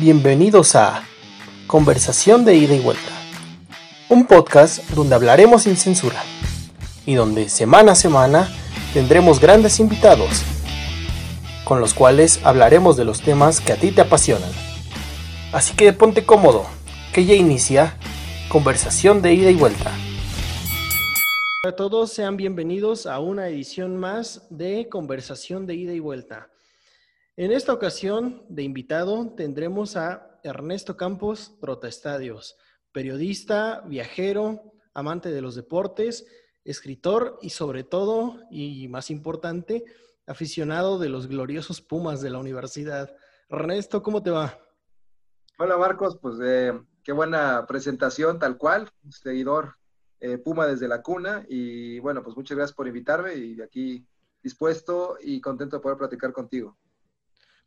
Bienvenidos a Conversación de ida y vuelta, un podcast donde hablaremos sin censura y donde semana a semana tendremos grandes invitados con los cuales hablaremos de los temas que a ti te apasionan. Así que ponte cómodo, que ya inicia Conversación de ida y vuelta. Hola a todos, sean bienvenidos a una edición más de Conversación de ida y vuelta. En esta ocasión, de invitado, tendremos a Ernesto Campos Protestadios, periodista, viajero, amante de los deportes, escritor y sobre todo, y más importante, aficionado de los gloriosos Pumas de la universidad. Ernesto, ¿cómo te va? Hola Marcos, pues eh, qué buena presentación, tal cual, seguidor eh, Puma desde la cuna y bueno, pues muchas gracias por invitarme y aquí dispuesto y contento de poder platicar contigo.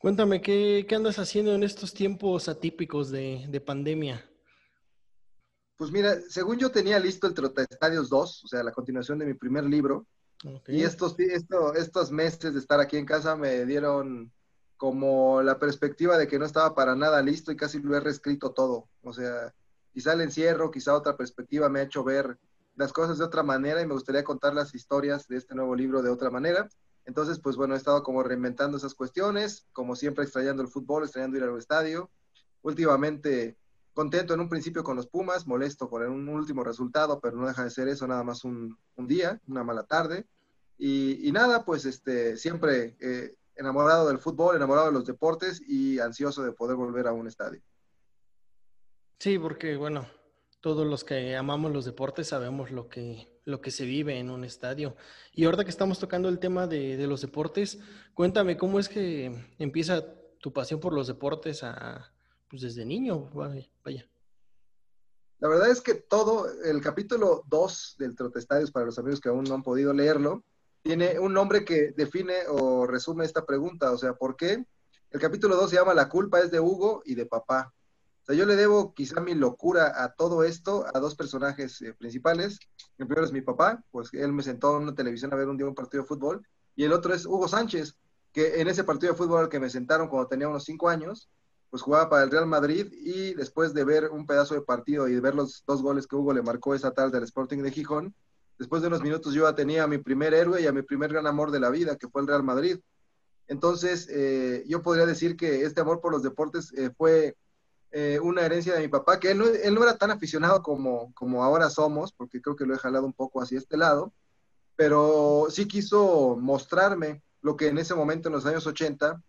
Cuéntame, ¿qué, andas haciendo en estos tiempos atípicos de, pandemia? Pues mira, según yo tenía listo el Estadios 2, o sea, la continuación de mi primer libro, y estos, estos meses de estar aquí en casa me dieron como la perspectiva de que no estaba para nada listo y casi lo he reescrito todo. O sea, quizá el encierro, quizá otra perspectiva me ha hecho ver las cosas de otra manera y me gustaría contar las historias de este nuevo libro de otra manera. Entonces, pues bueno, he estado como reinventando esas cuestiones, como siempre extrañando el fútbol, extrañando ir al estadio. Últimamente contento en un principio con los Pumas, molesto con un último resultado, pero no deja de ser eso, nada más un, día, una mala tarde. Y, nada, pues este, siempre eh, enamorado del fútbol, enamorado de los deportes y ansioso de poder volver a un estadio. Sí, porque bueno, todos los que amamos los deportes sabemos lo que, lo que se vive en un estadio. Y ahorita que estamos tocando el tema de, los deportes, cuéntame cómo es que empieza tu pasión por los deportes a, pues desde niño, vaya. La verdad es que todo, el capítulo 2 del Trotestadios, para los amigos que aún no han podido leerlo, tiene un nombre que define o resume esta pregunta, o sea, ¿por qué? El capítulo 2 se llama La culpa es de Hugo y de papá. O sea, yo le debo quizá mi locura a todo esto a dos personajes eh, principales. El primero es mi papá, pues él me sentó en una televisión a ver un día un partido de fútbol. Y el otro es Hugo Sánchez, que en ese partido de fútbol al que me sentaron cuando tenía unos cinco años, pues jugaba para el Real Madrid y después de ver un pedazo de partido y de ver los dos goles que Hugo le marcó esa tarde al Sporting de Gijón, después de unos minutos yo ya tenía a mi primer héroe y a mi primer gran amor de la vida, que fue el Real Madrid. Entonces, eh, yo podría decir que este amor por los deportes eh, fue eh, una herencia de mi papá, que él no, era tan aficionado como, como ahora somos, porque creo que lo he jalado un poco hacia este lado, pero sí quiso mostrarme lo que en ese momento, en los años 80,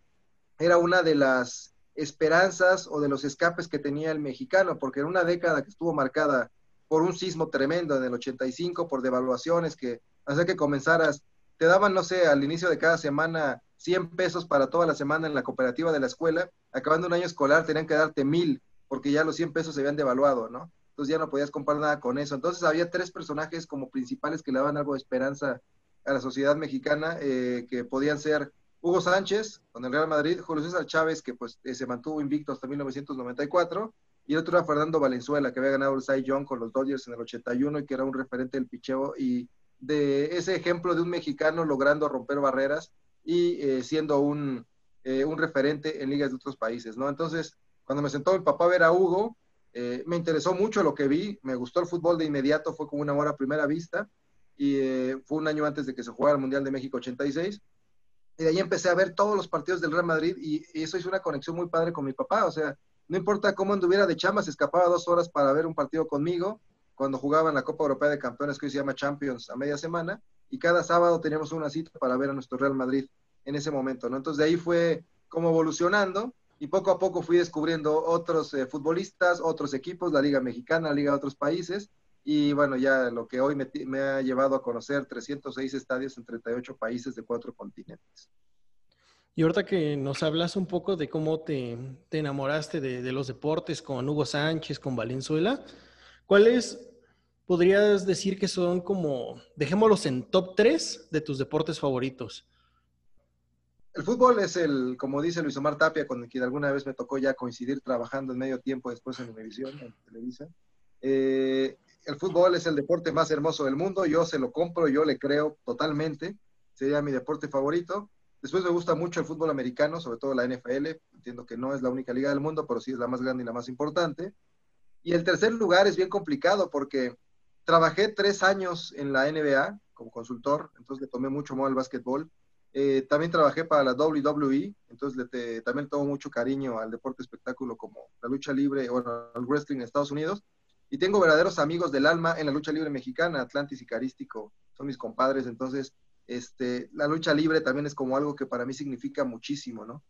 era una de las esperanzas o de los escapes que tenía el mexicano, porque en una década que estuvo marcada por un sismo tremendo en el 85, por devaluaciones que hacía que comenzaras, te daban, no sé, al inicio de cada semana 100 pesos para toda la semana en la cooperativa de la escuela, acabando un año escolar tenían que darte mil, porque ya los 100 pesos se habían devaluado, ¿no? Entonces ya no podías comprar nada con eso. Entonces había tres personajes como principales que le daban algo de esperanza a la sociedad mexicana, eh, que podían ser Hugo Sánchez, con el Real Madrid, Julio César Chávez, que pues eh, se mantuvo invicto hasta 1994, y el otro era Fernando Valenzuela, que había ganado el Cy Young con los Dodgers en el 81 y que era un referente del picheo y de ese ejemplo de un mexicano logrando romper barreras y eh, siendo un, eh, un, referente en ligas de otros países, ¿no? Entonces, cuando me sentó mi papá a ver a Hugo, eh, me interesó mucho lo que vi, me gustó el fútbol de inmediato, fue como una amor a primera vista, y fue un año antes de que se jugara el Mundial de México 86, y de ahí empecé a ver todos los partidos del Real Madrid, y, eso hizo una conexión muy padre con mi papá, o sea, no importa cómo anduviera de chamba, se escapaba dos horas para ver un partido conmigo, cuando jugaban la Copa Europea de Campeones, que hoy se llama Champions, a media semana, y cada sábado teníamos una cita para ver a nuestro Real Madrid en ese momento, ¿no? Entonces de ahí fue como evolucionando y poco a poco fui descubriendo otros eh, futbolistas, otros equipos, la Liga Mexicana, la Liga de otros países y bueno, ya lo que hoy me, ha llevado a conocer 306 estadios en 38 países de cuatro continentes. Y ahorita que nos hablas un poco de cómo te, enamoraste de, de, los deportes con Hugo Sánchez, con Valenzuela, ¿cuáles podrías decir que son como, dejémoslos en top 3 de tus deportes favoritos? El fútbol es el, como dice Luis Omar Tapia, con quien alguna vez me tocó ya coincidir trabajando en medio tiempo después en televisión, en Televisa. Eh, el fútbol es el deporte más hermoso del mundo, yo se lo compro, yo le creo totalmente, sería mi deporte favorito. Después me gusta mucho el fútbol americano, sobre todo la NFL. Entiendo que no es la única liga del mundo, pero sí es la más grande y la más importante. Y el tercer lugar es bien complicado porque trabajé tres años en la NBA como consultor, entonces le tomé mucho amor al básquetbol. Eh, también trabajé para la WWE, entonces le también tomo mucho cariño al deporte espectáculo como la lucha libre o al wrestling en Estados Unidos. Y tengo verdaderos amigos del alma en la lucha libre mexicana, Atlantis y Carístico, son mis compadres, entonces este, la lucha libre también es como algo que para mí significa muchísimo, ¿no?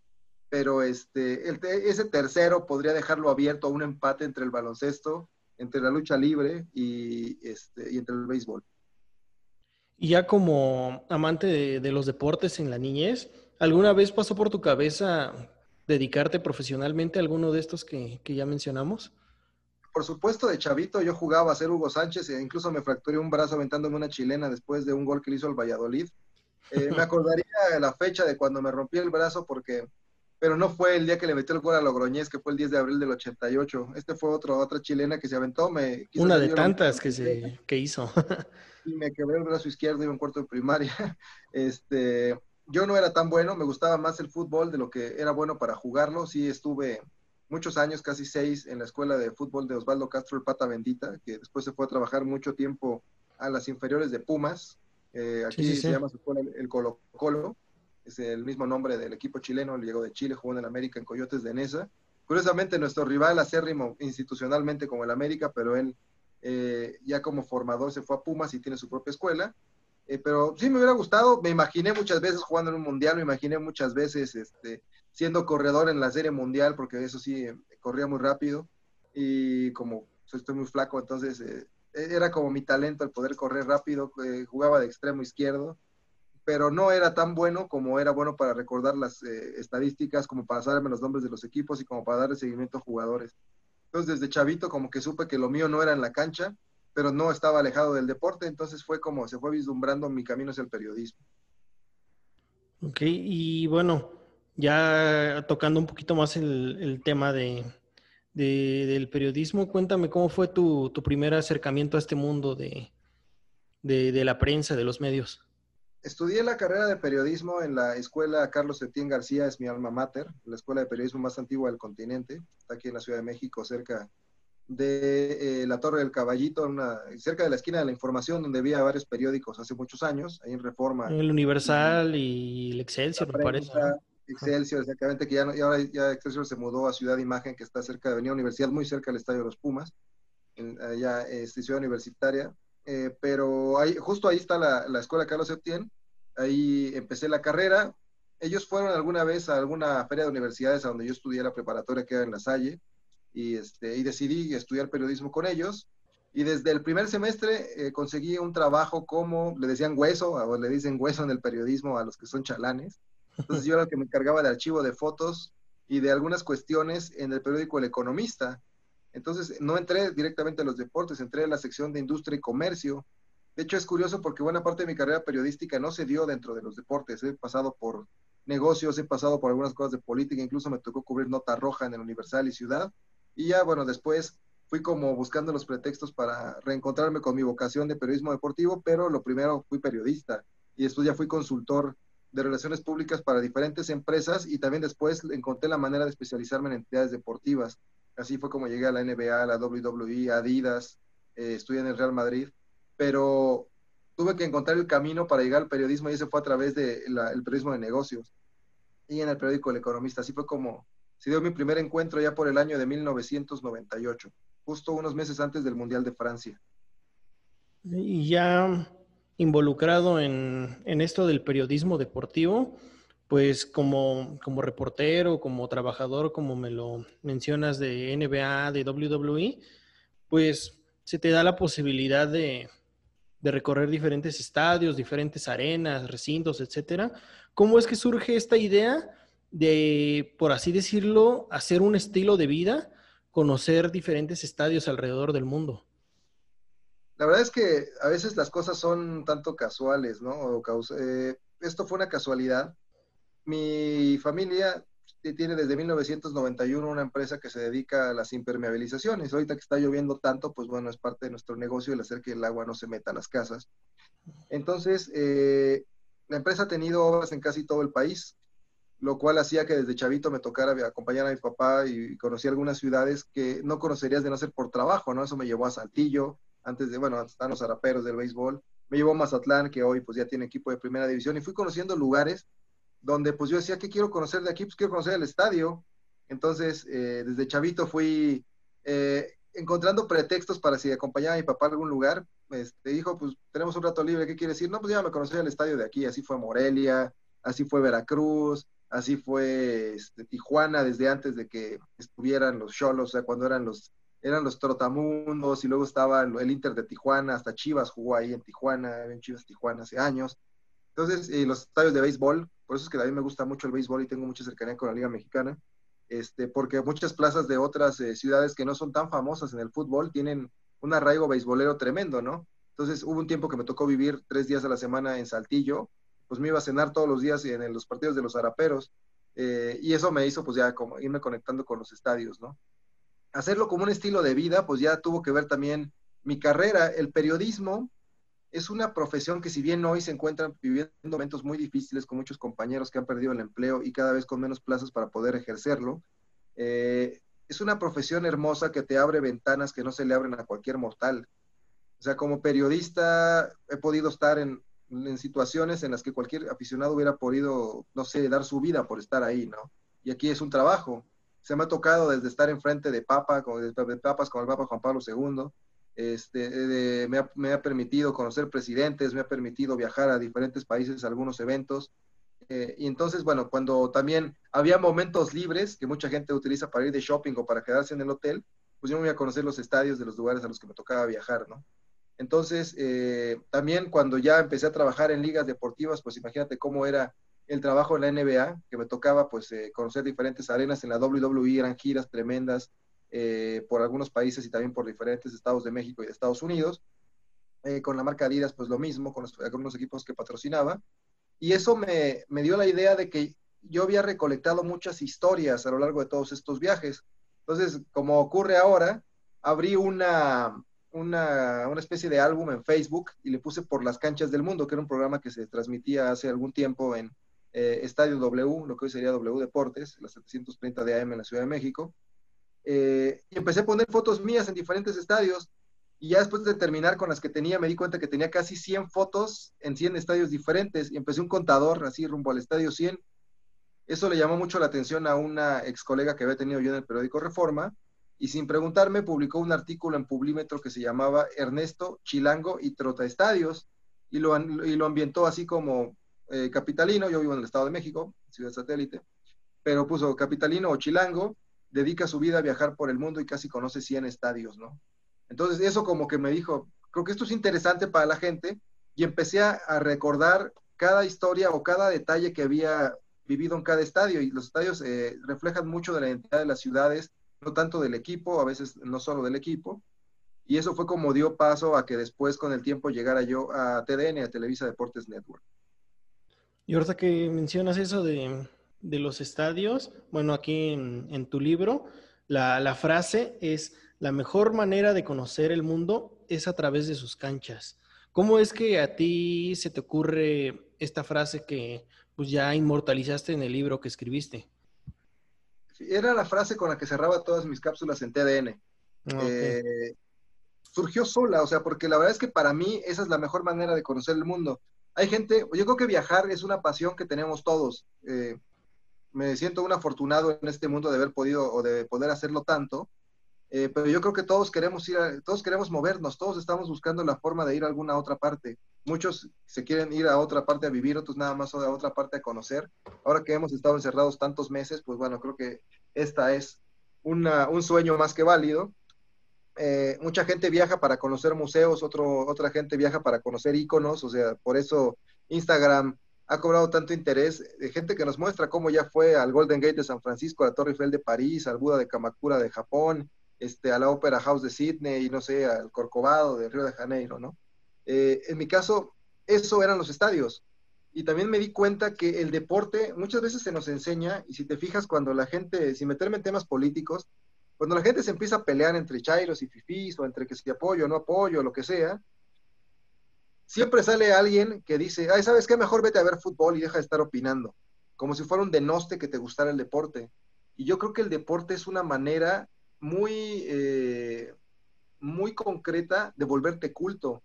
Pero este, ese tercero podría dejarlo abierto a un empate entre el baloncesto, entre la lucha libre y, este, y entre el béisbol. Y ya como amante de, los deportes en la niñez, ¿alguna vez pasó por tu cabeza dedicarte profesionalmente a alguno de estos que, que ya mencionamos? por supuesto, de chavito yo jugaba a ser Hugo Sánchez e incluso me fracturé un brazo aventándome una chilena después de un gol que le hizo el Valladolid. Eh, me acordaría la fecha de cuando me rompí el brazo porque, pero no fue el día que le metió el gol a Logroñez, que fue el 10 de abril del 88. Este fue otro, otra chilena que se aventó. Me una de tantas que, se, que hizo. y me quebré el brazo izquierdo, iba en cuarto de primaria. Este, yo no era tan bueno, me gustaba más el fútbol de lo que era bueno para jugarlo. Sí estuve muchos años, casi seis, en la escuela de fútbol de Osvaldo Castro, el Pata Bendita, que después se fue a trabajar mucho tiempo a las inferiores de Pumas. Eh, aquí se llama su escuela el Colo Colo, es el mismo nombre del equipo chileno, llegó de Chile, jugó en el América en Coyotes de Nesa. Curiosamente, nuestro rival acérrimo institucionalmente como el América, pero él eh, ya como formador se fue a Pumas y tiene su propia escuela. Eh, pero sí me hubiera gustado, me imaginé muchas veces jugando en un mundial, me imaginé muchas veces este, siendo corredor en la serie mundial, porque eso sí, corría muy rápido y como estoy muy flaco, entonces eh, era como mi talento el poder correr rápido, eh, jugaba de extremo izquierdo, pero no era tan bueno como era bueno para recordar las eh, estadísticas, como para saberme los nombres de los equipos y como para darle seguimiento a jugadores. Entonces desde chavito como que supe que lo mío no era en la cancha, pero no estaba alejado del deporte, entonces fue como se fue vislumbrando mi camino hacia el periodismo. Ok, y bueno, ya tocando un poquito más el, tema de, del periodismo, cuéntame cómo fue tu, primer acercamiento a este mundo de, la prensa, de los medios. Estudié la carrera de periodismo en la escuela Carlos Etienne García, es mi alma mater, la escuela de periodismo más antigua del continente, está aquí en la Ciudad de México, cerca de eh, la Torre del Caballito, cerca de la esquina de la información, donde había varios periódicos hace muchos años, ahí en Reforma. El Universal y el Excelsior, me parece. Excelsior, exactamente, que ya, ahora ya Excelsior se mudó a Ciudad Imagen, que está cerca de Avenida Universidad, muy cerca del Estadio de los Pumas, en, allá este, Ciudad Universitaria. Eh, pero justo ahí está la, la Escuela Carlos Septién, ahí empecé la carrera. Ellos fueron alguna vez a alguna feria de universidades a donde yo estudié la preparatoria que era en La Salle, y, este, y decidí estudiar periodismo con ellos. Y desde el primer semestre eh, conseguí un trabajo como, le decían hueso, o le dicen hueso en el periodismo a los que son chalanes. Entonces yo era el que me encargaba de archivo de fotos y de algunas cuestiones en el periódico El Economista. Entonces no entré directamente a los deportes, entré a la sección de industria y comercio. De hecho es curioso porque buena parte de mi carrera periodística no se dio dentro de los deportes. He pasado por negocios, he pasado por algunas cosas de política, incluso me tocó cubrir nota roja en el Universal y Ciudad. Y ya, bueno, después fui como buscando los pretextos para reencontrarme con mi vocación de periodismo deportivo, pero lo primero fui periodista y después ya fui consultor de relaciones públicas para diferentes empresas y también después encontré la manera de especializarme en entidades deportivas. Así fue como llegué a la NBA, a la WWE, a Adidas, eh, estudié en el Real Madrid, pero tuve que encontrar el camino para llegar al periodismo y ese fue a través del periodismo de negocios y en el periódico El Economista. Así fue como se dio mi primer encuentro ya por el año de 1998, justo unos meses antes del Mundial de Francia. Y ya involucrado en, esto del periodismo deportivo, pues como, como reportero, como trabajador, como me lo mencionas de NBA, de WWE, pues se te da la posibilidad de, de recorrer diferentes estadios, diferentes arenas, recintos, etcétera. ¿Cómo es que surge esta idea de, por así decirlo, hacer un estilo de vida, conocer diferentes estadios alrededor del mundo? La verdad es que a veces las cosas son tanto casuales, ¿no? Eh, esto fue una casualidad. Mi familia tiene desde 1991 una empresa que se dedica a las impermeabilizaciones. Ahorita que está lloviendo tanto, pues bueno, es parte de nuestro negocio el hacer que el agua no se meta a las casas. Entonces, eh, la empresa ha tenido obras en casi todo el país, lo cual hacía que desde chavito me tocara acompañar a mi papá y conocí algunas ciudades que no conocerías de no ser por trabajo, ¿no? Eso me llevó a Saltillo, antes de, bueno, están los araperos del béisbol, me llevó a Mazatlán, que hoy pues ya tiene equipo de primera división, y fui conociendo lugares donde pues yo decía, ¿qué quiero conocer de aquí? Pues quiero conocer el estadio. Entonces, eh, desde chavito fui eh, encontrando pretextos para si acompañaba a mi papá a algún lugar. Este, dijo, pues tenemos un rato libre, ¿qué quiere decir? No, pues ya me conocí el estadio de aquí, así fue Morelia, así fue Veracruz, así fue este, Tijuana desde antes de que estuvieran los Cholos, o sea, cuando eran los eran los Trotamundos y luego estaba el, Inter de Tijuana, hasta Chivas jugó ahí en Tijuana, en Chivas Tijuana hace años. Entonces, los estadios de béisbol, por eso es que a mí me gusta mucho el béisbol y tengo mucha cercanía con la Liga Mexicana, este, porque muchas plazas de otras eh, ciudades que no son tan famosas en el fútbol tienen un arraigo beisbolero tremendo, ¿no? Entonces, hubo un tiempo que me tocó vivir tres días a la semana en Saltillo, pues me iba a cenar todos los días en, los partidos de los Araperos, eh, y eso me hizo pues ya como irme conectando con los estadios, ¿no? hacerlo como un estilo de vida, pues ya tuvo que ver también mi carrera. El periodismo es una profesión que si bien hoy se encuentran viviendo momentos muy difíciles con muchos compañeros que han perdido el empleo y cada vez con menos plazas para poder ejercerlo, eh, es una profesión hermosa que te abre ventanas que no se le abren a cualquier mortal. O sea, como periodista he podido estar en, en situaciones en las que cualquier aficionado hubiera podido, no sé, dar su vida por estar ahí, ¿no? Y aquí es un trabajo se me ha tocado desde estar enfrente de Papa, de, papas con el Papa Juan Pablo II, este, me, ha, permitido conocer presidentes, me ha permitido viajar a diferentes países, a algunos eventos. Eh, y entonces, bueno, cuando también había momentos libres que mucha gente utiliza para ir de shopping o para quedarse en el hotel, pues yo me iba a conocer los estadios de los lugares a los que me tocaba viajar, ¿no? Entonces, eh, también cuando ya empecé a trabajar en ligas deportivas, pues imagínate cómo era el trabajo en la NBA, que me tocaba pues eh, conocer diferentes arenas en la WWE, eran giras tremendas eh, por algunos países y también por diferentes estados de México y de Estados Unidos. Eh, con la marca Adidas pues lo mismo, con algunos equipos que patrocinaba. Y eso me, me dio la idea de que yo había recolectado muchas historias a lo largo de todos estos viajes. Entonces, como ocurre ahora, abrí una, una, una, especie de álbum en Facebook y le puse Por las canchas del mundo, que era un programa que se transmitía hace algún tiempo en, eh, Estadio W, lo que hoy sería W Deportes, la 730 de AM en la Ciudad de México. Eh, y empecé a poner fotos mías en diferentes estadios. Y ya después de terminar con las que tenía, me di cuenta que tenía casi 100 fotos en 100 estadios diferentes. Y empecé un contador así rumbo al estadio 100. Eso le llamó mucho la atención a una ex colega que había tenido yo en el periódico Reforma. Y sin preguntarme, publicó un artículo en Publímetro que se llamaba Ernesto Chilango y Trota Estadios. Y lo, y lo ambientó así como eh, capitalino, yo vivo en el Estado de México, ciudad satélite, pero puso capitalino o chilango, dedica su vida a viajar por el mundo y casi conoce 100 estadios, ¿no? Entonces eso como que me dijo, creo que esto es interesante para la gente y empecé a, recordar cada historia o cada detalle que había vivido en cada estadio y los estadios eh, reflejan mucho de la identidad de las ciudades, no tanto del equipo, a veces no solo del equipo. Y eso fue como dio paso a que después con el tiempo llegara yo a TDN, a Televisa Deportes Network. Y ahorita que mencionas eso de, los estadios, bueno, aquí en, tu libro, la, frase es, la mejor manera de conocer el mundo es a través de sus canchas. ¿Cómo es que a ti se te ocurre esta frase que pues ya inmortalizaste en el libro que escribiste? Era la frase con la que cerraba todas mis cápsulas en TDN. Ah, eh, surgió sola, o sea, porque la verdad es que para mí esa es la mejor manera de conocer el mundo hay gente, yo creo que viajar es una pasión que tenemos todos. Eh, me siento un afortunado en este mundo de haber podido o de poder hacerlo tanto, eh, pero yo creo que todos queremos ir, todos queremos movernos, todos estamos buscando la forma de ir a alguna otra parte. Muchos se quieren ir a otra parte a vivir, otros nada más a otra parte a conocer. Ahora que hemos estado encerrados tantos meses, pues bueno, creo que esta es una, un sueño más que válido. Eh, mucha gente viaja para conocer museos, otro, otra gente viaja para conocer iconos, o sea, por eso Instagram ha cobrado tanto interés de gente que nos muestra cómo ya fue al Golden Gate de San Francisco, a la Torre Eiffel de París, al Buda de Kamakura de Japón, este, a la Opera House de Sydney y no sé, al Corcovado de Río de Janeiro, ¿no? Eh, en mi caso, eso eran los estadios. Y también me di cuenta que el deporte muchas veces se nos enseña, y si te fijas cuando la gente, sin meterme en temas políticos, cuando la gente se empieza a pelear entre chairos y fifís o entre que si apoyo o no apoyo, lo que sea, siempre sale alguien que dice, ay, ¿sabes qué? Mejor vete a ver fútbol y deja de estar opinando, como si fuera un denoste que te gustara el deporte. Y yo creo que el deporte es una manera muy, eh, muy concreta de volverte culto,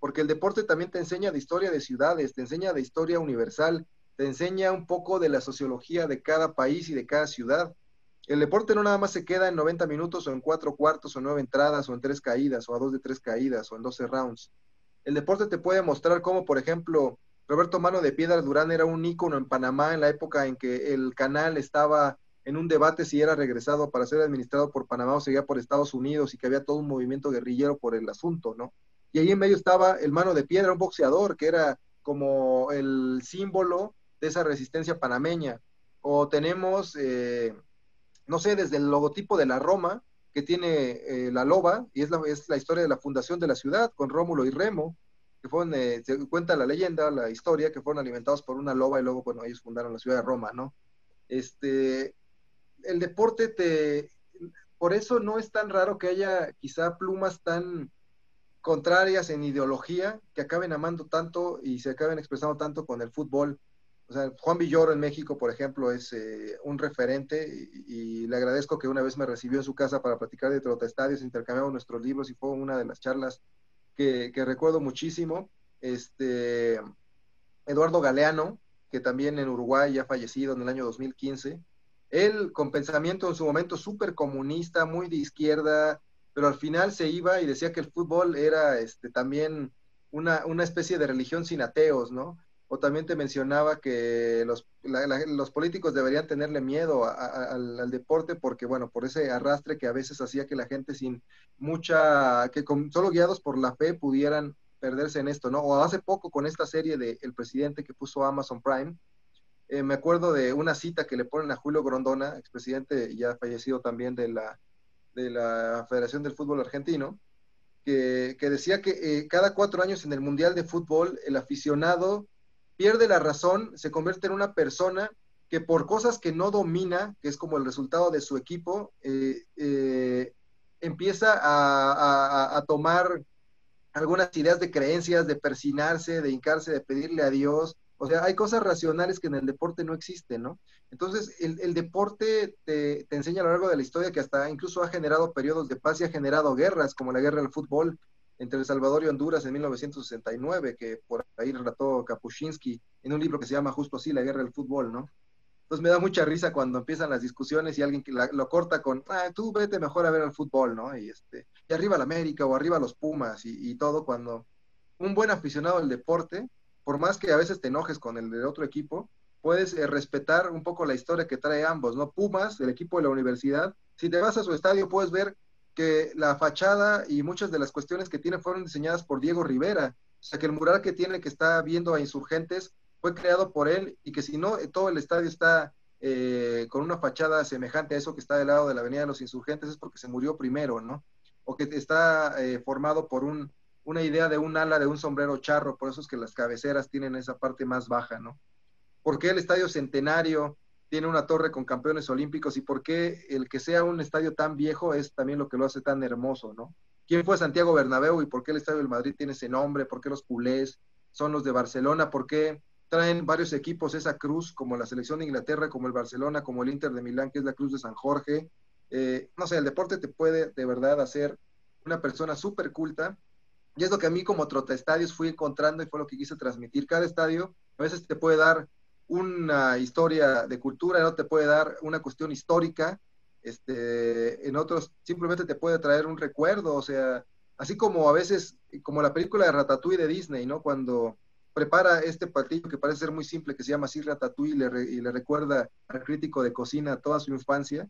porque el deporte también te enseña de historia de ciudades, te enseña de historia universal, te enseña un poco de la sociología de cada país y de cada ciudad. El deporte no nada más se queda en 90 minutos o en cuatro cuartos o nueve entradas o en tres caídas o a dos de tres caídas o en 12 rounds. El deporte te puede mostrar cómo, por ejemplo, Roberto Mano de Piedra Durán era un ícono en Panamá en la época en que el canal estaba en un debate si era regresado para ser administrado por Panamá o seguía por Estados Unidos y que había todo un movimiento guerrillero por el asunto, ¿no? Y ahí en medio estaba el Mano de Piedra, un boxeador que era como el símbolo de esa resistencia panameña. O tenemos, eh, no sé, desde el logotipo de la Roma, que tiene eh, la loba, y es la, es la historia de la fundación de la ciudad, con Rómulo y Remo, que fueron, eh, se cuenta la leyenda, la historia, que fueron alimentados por una loba y luego, bueno, ellos fundaron la ciudad de Roma, ¿no? Este, el deporte te, por eso no es tan raro que haya quizá plumas tan contrarias en ideología que acaben amando tanto y se acaben expresando tanto con el fútbol. Juan Villoro en México, por ejemplo, es eh, un referente y, le agradezco que una vez me recibió en su casa para platicar de trotestadios, intercambiamos nuestros libros y fue una de las charlas que, recuerdo muchísimo. Este, Eduardo Galeano, que también en Uruguay ya fallecido en el año 2015, él con pensamiento en su momento súper comunista, muy de izquierda, pero al final se iba y decía que el fútbol era este, también una especie de religión sin ateos, ¿no? O también te mencionaba que los, los políticos deberían tenerle miedo al, deporte porque, bueno, por ese arrastre que a veces hacía que la gente sin mucha, que con, solo guiados por la fe pudieran perderse en esto, ¿no? O hace poco con esta serie de El Presidente que puso Amazon Prime, eh, me acuerdo de una cita que le ponen a Julio Grondona, expresidente ya fallecido también de la, de la Federación del Fútbol Argentino, que, que decía que eh, cada cuatro años en el Mundial de Fútbol el aficionado pierde la razón, se convierte en una persona que por cosas que no domina, que es como el resultado de su equipo, eh, eh, empieza a, tomar algunas ideas de creencias, de persinarse, de hincarse, de pedirle a Dios. O sea, hay cosas racionales que en el deporte no existen, ¿no? Entonces, el, deporte te, te, enseña a lo largo de la historia que hasta incluso ha generado periodos de paz y ha generado guerras, como la guerra del fútbol, entre El Salvador y Honduras en 1969, que por ahí relató Kapuscinski en un libro que se llama justo así, La Guerra del Fútbol, ¿no? Entonces me da mucha risa cuando empiezan las discusiones y alguien lo corta con, ah, tú vete mejor a ver el fútbol, ¿no? Y, este, y arriba la América o arriba los Pumas y, todo, cuando un buen aficionado al deporte, por más que a veces te enojes con el del otro equipo, puedes eh, respetar un poco la historia que trae ambos, ¿no? Pumas, el equipo de la universidad, si te vas a su estadio puedes ver que la fachada y muchas de las cuestiones que tiene fueron diseñadas por Diego Rivera. O sea, que el mural que tiene que está viendo a insurgentes fue creado por él y que si no, eh, todo el estadio está eh, con una fachada semejante a eso que está del lado de la Avenida de los Insurgentes es porque se murió primero, ¿no? O que está eh, formado por un, una idea de un ala de un sombrero charro, por eso es que las cabeceras tienen esa parte más baja, ¿no? ¿Por qué el estadio centenario tiene una torre con campeones olímpicos y por qué el que sea un estadio tan viejo es también lo que lo hace tan hermoso, ¿no? ¿Quién fue Santiago Bernabéu y por qué el Estadio del Madrid tiene ese nombre? ¿Por qué los culés son los de Barcelona? ¿Por qué traen varios equipos esa cruz, como la selección de Inglaterra, como el Barcelona, como el Inter de Milán, que es la cruz de San Jorge? Eh, no sé, el deporte te puede de verdad hacer una persona súper culta y es lo que a mí como trotestadios fui encontrando y fue lo que quise transmitir. Cada estadio a veces te puede dar una historia de cultura, otro te puede dar una cuestión histórica, este, en otros simplemente te puede traer un recuerdo, o sea, así como a veces, como la película de Ratatouille de Disney, ¿no? Cuando prepara este platillo que parece ser muy simple, que se llama así Ratatouille y le, recuerda al crítico de cocina toda su infancia,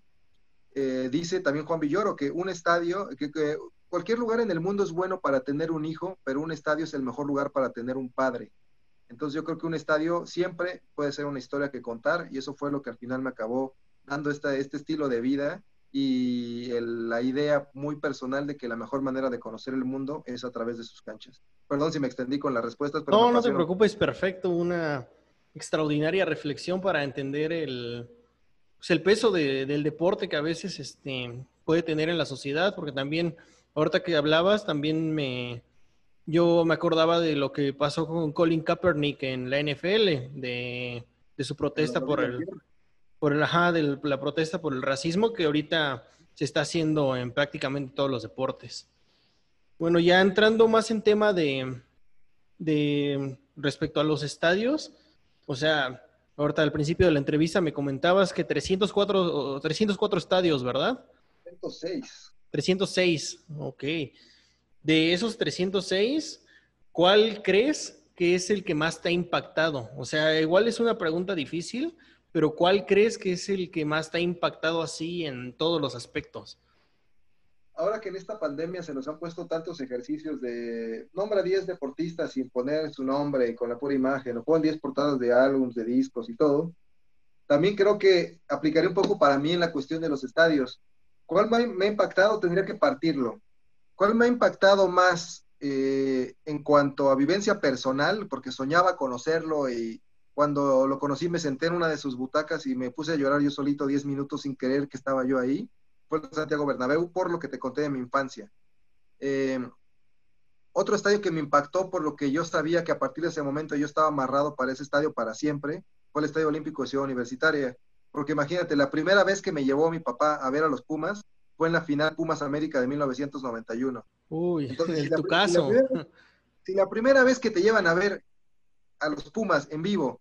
eh, dice también Juan Villoro que un estadio, que, que cualquier lugar en el mundo es bueno para tener un hijo, pero un estadio es el mejor lugar para tener un padre. Entonces yo creo que un estadio siempre puede ser una historia que contar y eso fue lo que al final me acabó dando esta, este estilo de vida y la idea muy personal de que la mejor manera de conocer el mundo es a través de sus canchas. Perdón si me extendí con las respuestas. Pero no, no te preocupes, perfecto. Una extraordinaria reflexión para entender el, pues, el peso del deporte que a veces este, puede tener en la sociedad, porque también, ahorita que hablabas, también me, yo me acordaba de lo que pasó con Colin Kaepernick en la NFL, de, su protesta por el, por el, ajá, de la protesta por el racismo que ahorita se está haciendo en prácticamente todos los deportes. Bueno, ya entrando más en tema de, de respecto a los estadios, o sea, ahorita al principio de la entrevista me comentabas que 304, 304 estadios, ¿verdad? 306. 306, ok. De esos 306, ¿cuál crees que es el que más te ha impactado? O sea, igual es una pregunta difícil, pero ¿cuál crees que es el que más te ha impactado así en todos los aspectos? Ahora que en esta pandemia se nos han puesto tantos ejercicios de nombra 10 deportistas sin poner su nombre y con la pura imagen, o pon 10 portadas de álbumes, de discos y todo, también creo que aplicaría un poco para mí en la cuestión de los estadios. ¿Cuál me ha impactado? Tendría que partirlo. ¿Cuál me ha impactado más eh, en cuanto a vivencia personal? Porque soñaba conocerlo y cuando lo conocí me senté en una de sus butacas y me puse a llorar yo solito 10 minutos sin querer que estaba yo ahí. Fue Santiago Bernabéu por lo que te conté de mi infancia. Eh, otro estadio que me impactó por lo que yo sabía que a partir de ese momento yo estaba amarrado para ese estadio para siempre, fue el Estadio Olímpico de Ciudad Universitaria. Porque imagínate, la primera vez que me llevó mi papá a ver a los Pumas fue en la final Pumas América de 1991. Uy, en tu caso. Si la, primera, vez que te llevan a ver a los Pumas en vivo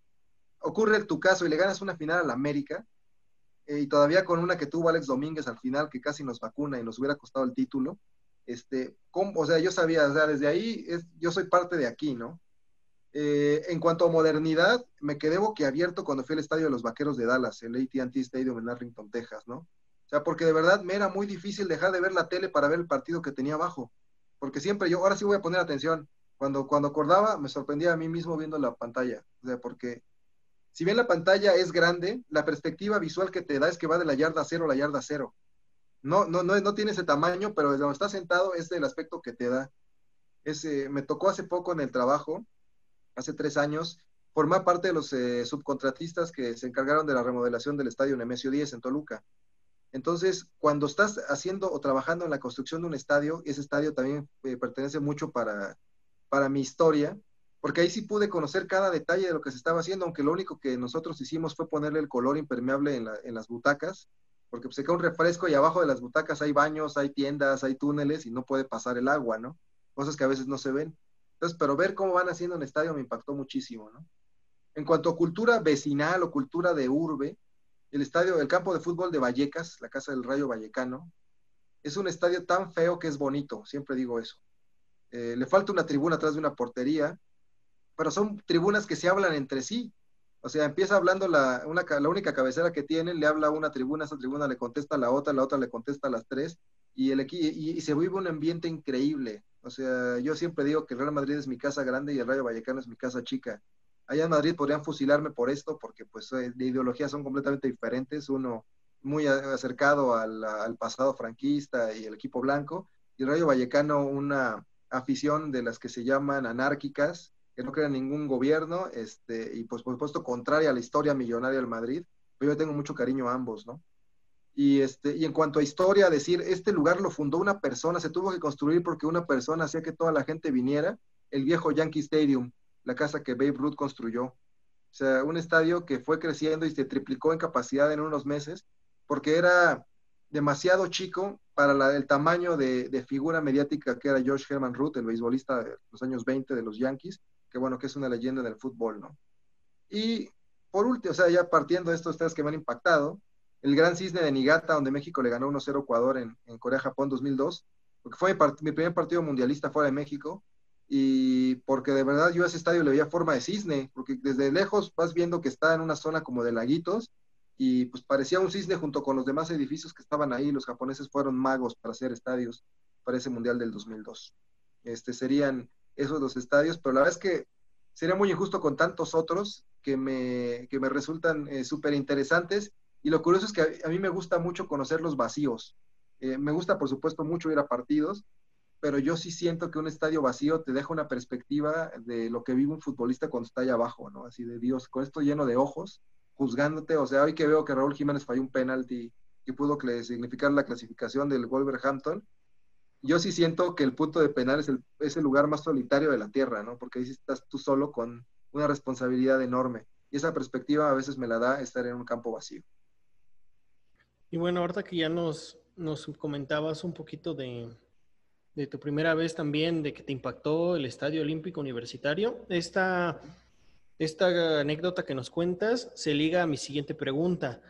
ocurre en tu caso y le ganas una final a la América, eh, y todavía con una que tuvo Alex Domínguez al final, que casi nos vacuna y nos hubiera costado el título, este, o sea, yo sabía, o sea, desde ahí es, yo soy parte de aquí, ¿no? Eh, en cuanto a modernidad, me quedé boquiabierto cuando fui al estadio de los Vaqueros de Dallas, el AT&T Stadium en Arlington, Texas, ¿no? Sea, porque de verdad me era muy difícil dejar de ver la tele para ver el partido que tenía abajo, porque siempre yo, ahora sí voy a poner atención, cuando, cuando acordaba me sorprendía a mí mismo viendo la pantalla, o sea, porque si bien la pantalla es grande, la perspectiva visual que te da es que va de la yarda cero a la yarda cero. No, no, no, no tiene ese tamaño, pero desde donde estás sentado es el aspecto que te da. Ese, me tocó hace poco en el trabajo hace tres años, formar parte de los eh, subcontratistas que se encargaron de la remodelación del estadio Nemesio 10 en Toluca. Entonces, cuando estás haciendo o trabajando en la construcción de un estadio, ese estadio también eh, pertenece mucho para, para mi historia, porque ahí sí pude conocer cada detalle de lo que se estaba haciendo, aunque lo único que nosotros hicimos fue ponerle el color impermeable en, en las butacas, porque pues, se queda un refresco y abajo de las butacas hay baños, hay tiendas, hay túneles y no puede pasar el agua, ¿no? Cosas que a veces no se ven. Entonces, pero ver cómo van haciendo un estadio me impactó muchísimo, ¿no? En cuanto a cultura vecinal o cultura de urbe, el estadio, el campo de fútbol de Vallecas, la Casa del Rayo Vallecano, es un estadio tan feo que es bonito, siempre digo eso. Eh, le falta una tribuna atrás de una portería, pero son tribunas que se hablan entre sí. O sea, empieza hablando la, la única cabecera que tienen, le habla una tribuna, esa tribuna le contesta a la otra, la otra le contesta a las tres, y, el, y, y se vive un ambiente increíble. O sea, yo siempre digo que el Real Madrid es mi casa grande y el Rayo Vallecano es mi casa chica. Allá en Madrid podrían fusilarme por esto, porque pues eh, de ideología son completamente diferentes. Uno muy acercado al, pasado franquista y el equipo blanco, y Rayo Vallecano una afición de las que se llaman anárquicas, que no crean ningún gobierno, este, y pues por supuesto contraria a la historia millonaria del Madrid, pero yo tengo mucho cariño a ambos, ¿no? Y, este, y en cuanto a historia, decir, este lugar lo fundó una persona, se tuvo que construir porque una persona hacía que toda la gente viniera, el viejo Yankee Stadium, la casa que Babe Ruth construyó. O sea, un estadio que fue creciendo y se triplicó en capacidad en unos meses, porque era demasiado chico para el tamaño de, figura mediática que era George Herman Ruth, el beisbolista de los años 20 de los Yankees, que bueno, que es una leyenda del fútbol, ¿no? Y por último, o sea, ya partiendo de estos tres que me han impactado, el Gran Cisne de Nigata, donde México le ganó 1-0 Ecuador en, en Corea-Japón 2002, porque fue mi, primer partido mundialista fuera de México, y porque de verdad yo a ese estadio le veía forma de cisne, porque desde lejos vas viendo que está en una zona como de laguitos, y pues parecía un cisne junto con los demás edificios que estaban ahí, los japoneses fueron magos para hacer estadios para ese mundial del 2002. Este, serían esos dos estadios, pero la verdad es que sería muy injusto con tantos otros que me, que me resultan eh, súper interesantes y lo curioso es que a, mí me gusta mucho conocer los vacíos. Eh, me gusta, por supuesto, mucho ir a partidos, pero yo sí siento que un estadio vacío te deja una perspectiva de lo que vive un futbolista cuando está allá abajo, ¿no? Así de Dios, con esto lleno de ojos, juzgándote. O sea, hoy que veo que Raúl Jiménez falló un penalti que pudo significar la clasificación del Wolverhampton, yo sí siento que el punto de penal es el, es el lugar más solitario de la tierra, ¿no? Porque ahí estás tú solo con una responsabilidad enorme. Y esa perspectiva a veces me la da estar en un campo vacío. Y bueno, ahorita que ya nos, nos comentabas un poquito de, de tu primera vez también, de que te impactó el Estadio Olímpico Universitario, esta, esta anécdota que nos cuentas se liga a mi siguiente pregunta.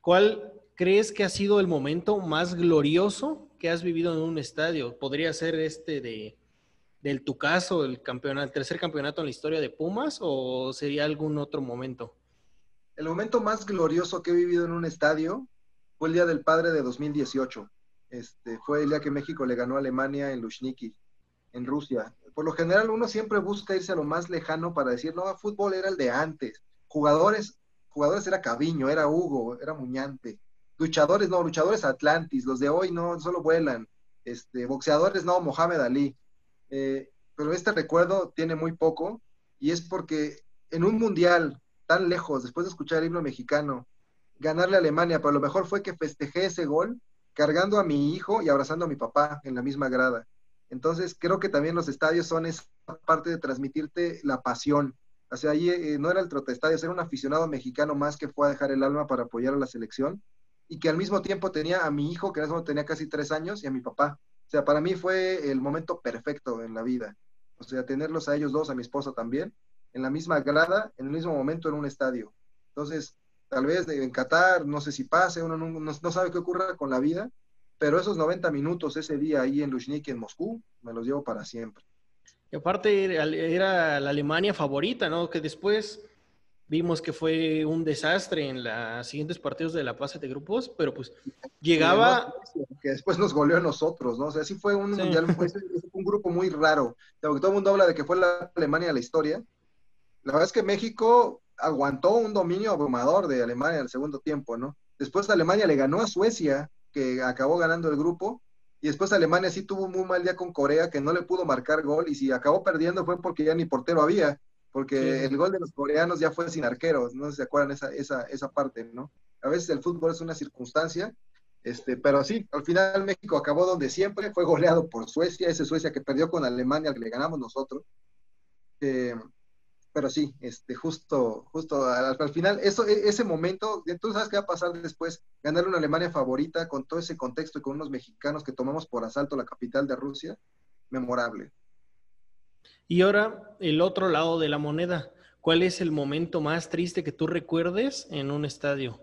¿Cuál crees que ha sido el momento más glorioso que has vivido en un estadio? ¿Podría ser este de del tu caso, el campeonato, el tercer campeonato en la historia de Pumas, o sería algún otro momento? El momento más glorioso que he vivido en un estadio fue el Día del Padre de 2018. Este, fue el día que México le ganó a Alemania en Lushniki, en Rusia. Por lo general uno siempre busca irse a lo más lejano para decir, no, fútbol era el de antes. Jugadores, jugadores era Caviño, era Hugo, era Muñante luchadores no, luchadores Atlantis, los de hoy no, solo vuelan, este, boxeadores no, Mohamed Ali. Eh, pero este recuerdo tiene muy poco y es porque en un mundial tan lejos, después de escuchar el himno mexicano, ganarle a Alemania, pero lo mejor fue que festejé ese gol cargando a mi hijo y abrazando a mi papá en la misma grada. Entonces creo que también los estadios son esa parte de transmitirte la pasión. O sea, ahí eh, no era el trotestadio, era un aficionado mexicano más que fue a dejar el alma para apoyar a la selección y que al mismo tiempo tenía a mi hijo, que en ese momento tenía casi tres años, y a mi papá. O sea, para mí fue el momento perfecto en la vida. O sea, tenerlos a ellos dos, a mi esposa también, en la misma grada, en el mismo momento en un estadio. Entonces, tal vez en Qatar, no sé si pase, uno no, sabe qué ocurra con la vida, pero esos 90 minutos ese día ahí en Luzhniki, en Moscú, me los llevo para siempre. Y aparte era la Alemania favorita, ¿no? Que después Vimos que fue un desastre en los siguientes partidos de la fase de grupos, pero pues llegaba... Que después nos goleó a nosotros, ¿no? O sea, sí fue un mundial, fue, un grupo muy raro. todo el mundo habla de que fue la Alemania la historia. La verdad es que México aguantó un dominio abrumador de Alemania en el segundo tiempo, ¿no? Después Alemania le ganó a Suecia, que acabó ganando el grupo, y después Alemania sí tuvo un muy mal día con Corea, que no le pudo marcar gol, y si acabó perdiendo fue porque ya ni portero había porque el gol de los coreanos ya fue sin arqueros, no se acuerdan esa, esa, esa parte, ¿no? A veces el fútbol es una circunstancia, este, pero sí, al final México acabó donde siempre, fue goleado por Suecia, ese Suecia que perdió con Alemania, que le ganamos nosotros. Eh, pero sí, este, justo, justo al, final, eso, e, ese momento, tú sabes qué va a pasar después, ganarle una Alemania favorita con todo ese contexto y con unos mexicanos que tomamos por asalto la capital de Rusia, memorable. Y ahora, el otro lado de la moneda. ¿Cuál es el momento más triste que tú recuerdes en un estadio?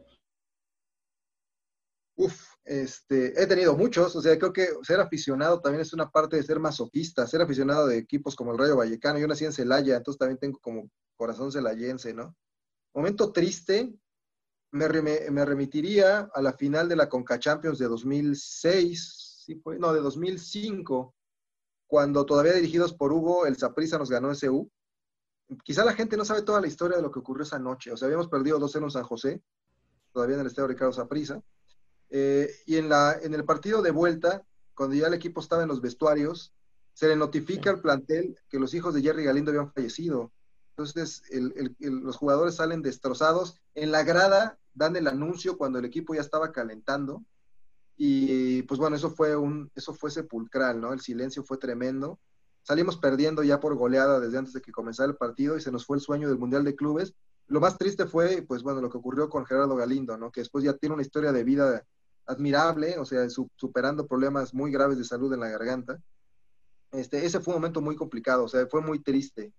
Uf, este, he tenido muchos, o sea, creo que ser aficionado también es una parte de ser masoquista, ser aficionado de equipos como el Rayo Vallecano, yo nací en Celaya, entonces también tengo como corazón celayense, ¿no? Momento triste, me, remitiría a la final de la Conca Champions de 2006, ¿sí fue? no, de 2005, cuando todavía dirigidos por Hugo, el Saprissa nos ganó ese U. Quizá la gente no sabe toda la historia de lo que ocurrió esa noche. O sea, habíamos perdido 2-0 en San José, todavía en el estadio Ricardo Saprissa. Eh, y en, la, en el partido de vuelta, cuando ya el equipo estaba en los vestuarios, se le notifica al plantel que los hijos de Jerry Galindo habían fallecido. Entonces, los jugadores salen destrozados. En la grada dan el anuncio cuando el equipo ya estaba calentando. Y pues bueno, eso fue, un, eso fue sepulcral, ¿no? El silencio fue tremendo. Salimos perdiendo ya por goleada desde antes de que comenzara el partido y se nos fue el sueño del Mundial de Clubes. Lo más triste fue, pues bueno, lo que ocurrió con Gerardo Galindo, ¿no? Que después ya tiene una historia de vida admirable, o sea, superando problemas muy graves de salud en la garganta. Este, ese fue un momento muy complicado, o sea, fue muy triste.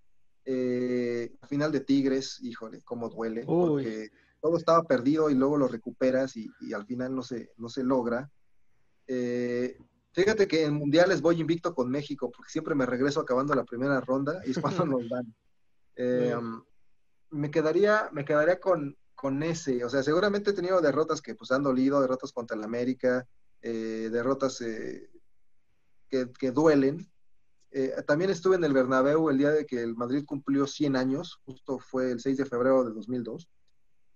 Eh, final de Tigres, híjole, cómo duele, porque todo estaba perdido y luego lo recuperas y, al final no se, no se logra. Eh, fíjate que en mundiales voy invicto con México porque siempre me regreso acabando la primera ronda y es cuando nos dan. Eh, me quedaría, me quedaría con, con ese, o sea, seguramente he tenido derrotas que pues han dolido, derrotas contra el América, eh, derrotas que, que, duelen. también estuve en el Bernabéu el día de que el Madrid cumplió 100 años, justo fue el 6 de febrero de 2002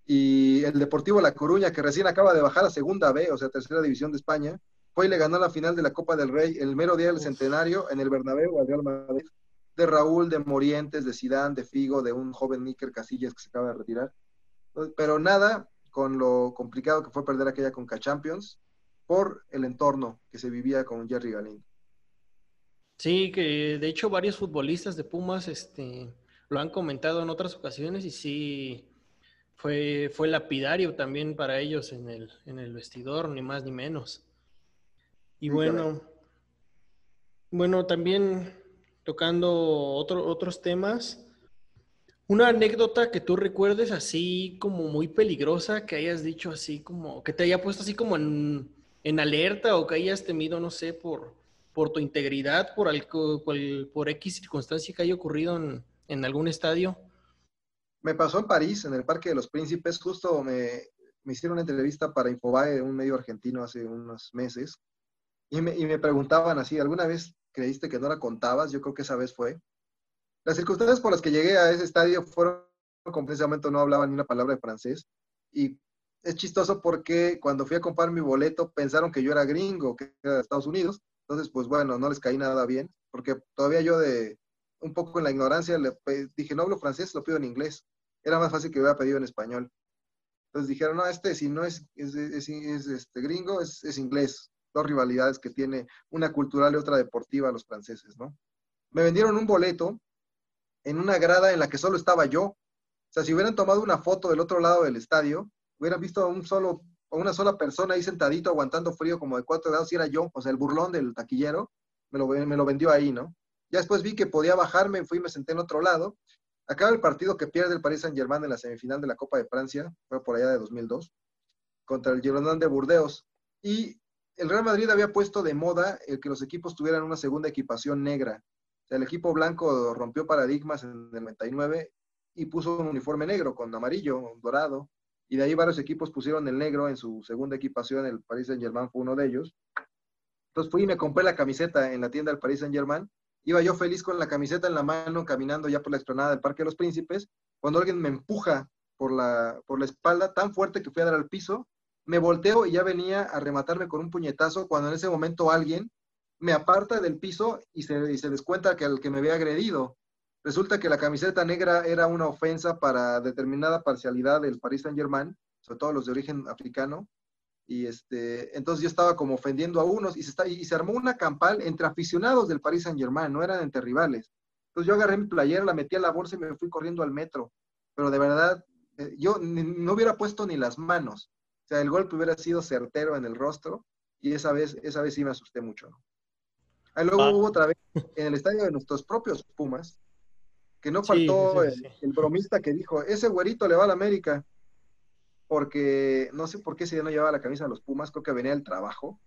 y el Deportivo La Coruña, que recién acaba de bajar a Segunda B, o sea, Tercera División de España, fue y le ganó la final de la Copa del Rey el mero día del centenario en el Bernabéu al Real Madrid, de Raúl, de Morientes, de Sidán, de Figo, de un joven Níker Casillas que se acaba de retirar. Pero nada con lo complicado que fue perder aquella Conca Champions por el entorno que se vivía con Jerry Galindo. Sí, que de hecho varios futbolistas de Pumas este, lo han comentado en otras ocasiones y sí fue, fue lapidario también para ellos en el, en el vestidor, ni más ni menos. Y bueno, bueno, también tocando otros temas, una anécdota que tú recuerdes así como muy peligrosa, que hayas dicho así como, que te haya puesto así como en, en alerta o que hayas temido, no sé, por, por tu integridad, por, por, X circunstancia que haya ocurrido en, en, algún estadio? Me pasó en París, en el Parque de los Príncipes, justo me, me hicieron una entrevista para Infobae, un medio argentino, hace unos meses, y me, y me preguntaban así, ¿alguna vez creíste que no la contabas? Yo creo que esa vez fue. Las circunstancias por las que llegué a ese estadio fueron completamente no hablaba ni una palabra de francés. Y es chistoso porque cuando fui a comprar mi boleto pensaron que yo era gringo, que era de Estados Unidos. Entonces, pues bueno, no les caí nada bien, porque todavía yo de un poco en la ignorancia le dije, no hablo francés, lo pido en inglés. Era más fácil que hubiera pedido en español. Entonces dijeron, no, este si no es, es, este gringo, es inglés. Dos rivalidades que tiene una cultural y otra deportiva los franceses, ¿no? Me vendieron un boleto en una grada en la que solo estaba yo. O sea, si hubieran tomado una foto del otro lado del estadio, hubieran visto a un solo, a una sola persona ahí sentadito aguantando frío como de cuatro grados, y era yo, o sea, el burlón del taquillero, me lo, me lo vendió ahí, ¿no? Ya después vi que podía bajarme, fui y me senté en otro lado. Acaba el partido que pierde el Paris Saint-Germain en la semifinal de la Copa de Francia, fue por allá de 2002, contra el Girondin de Burdeos. Y el Real Madrid había puesto de moda el que los equipos tuvieran una segunda equipación negra el equipo blanco rompió paradigmas en el 99 y puso un uniforme negro con amarillo, dorado, y de ahí varios equipos pusieron el negro en su segunda equipación, el Paris Saint-Germain fue uno de ellos. Entonces fui y me compré la camiseta en la tienda del Paris Saint-Germain. Iba yo feliz con la camiseta en la mano, caminando ya por la explanada del Parque de los Príncipes, cuando alguien me empuja por la, por la espalda tan fuerte que fui a dar al piso, me volteo y ya venía a rematarme con un puñetazo, cuando en ese momento alguien me aparta del piso y se, y se descuenta que el que me había agredido. Resulta que la camiseta negra era una ofensa para determinada parcialidad del Paris Saint Germain, sobre todo los de origen africano. Y este, entonces yo estaba como ofendiendo a unos y se, está, y se armó una campal entre aficionados del Paris Saint Germain, no eran entre rivales. Entonces yo agarré mi playera, la metí a la bolsa y me fui corriendo al metro. Pero de verdad, eh, yo no hubiera puesto ni las manos. O sea, el golpe hubiera sido certero en el rostro y esa vez, esa vez sí me asusté mucho. ¿no? Ahí luego hubo otra vez en el estadio de nuestros propios Pumas, que no faltó el, bromista que dijo, ese güerito le va a la América, porque no sé por qué ese día no llevaba la camisa de los Pumas, creo que venía del trabajo,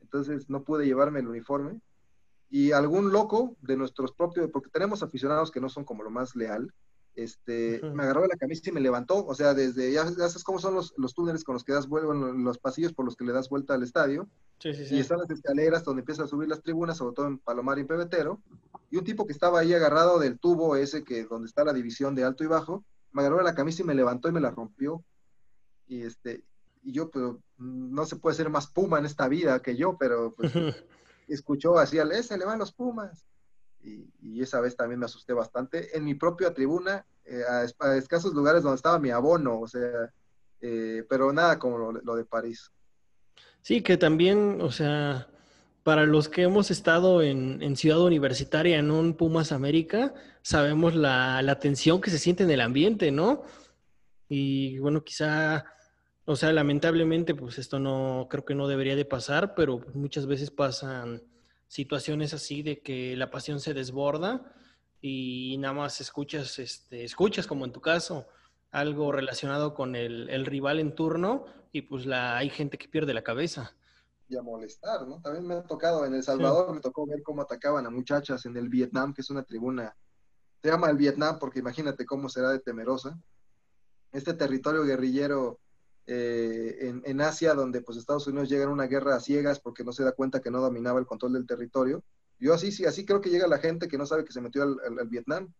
entonces no pude llevarme el uniforme. Y algún loco de nuestros propios, porque tenemos aficionados que no son como lo más leal, este, me agarró de la camisa y me levantó, o sea, desde, ya, sabes cómo son los, los, túneles con los que das vuelta, los pasillos por los que le das vuelta al estadio, y están las escaleras donde empiezan a subir las tribunas, sobre todo en Palomar y Pebetero, y un tipo que estaba ahí agarrado del tubo ese que donde está la división de alto y bajo, me agarró de la camisa y me levantó y me la rompió, y este, y yo, pero no se puede ser más puma en esta vida que yo, pero pues, escuchó así al, ese le van los pumas, y, esa vez también me asusté bastante. En mi propia tribuna, eh, a, escasos lugares donde estaba mi abono, o sea, eh, pero nada como lo, de París. Sí, que también, o sea, para los que hemos estado en, Ciudad Universitaria, en un Pumas América, sabemos la, la, tensión que se siente en el ambiente, ¿no? Y bueno, quizá, o sea, lamentablemente, pues esto no, creo que no debería de pasar, pero muchas veces pasan situaciones así de que la pasión se desborda y nada más escuchas, este, escuchas como en tu caso, algo relacionado con el, rival en turno y pues la, hay gente que pierde la cabeza. Y a molestar, ¿no? También me ha tocado, en El Salvador me tocó ver cómo atacaban a muchachas en el Vietnam, que es una tribuna, se llama el Vietnam porque imagínate cómo será de temerosa. Este territorio guerrillero eh, en, Asia, donde pues Estados Unidos llega en una guerra a ciegas porque no se da cuenta que no dominaba el control del territorio. Yo así, sí, así creo que llega la gente que no sabe que se metió al, Vietnam.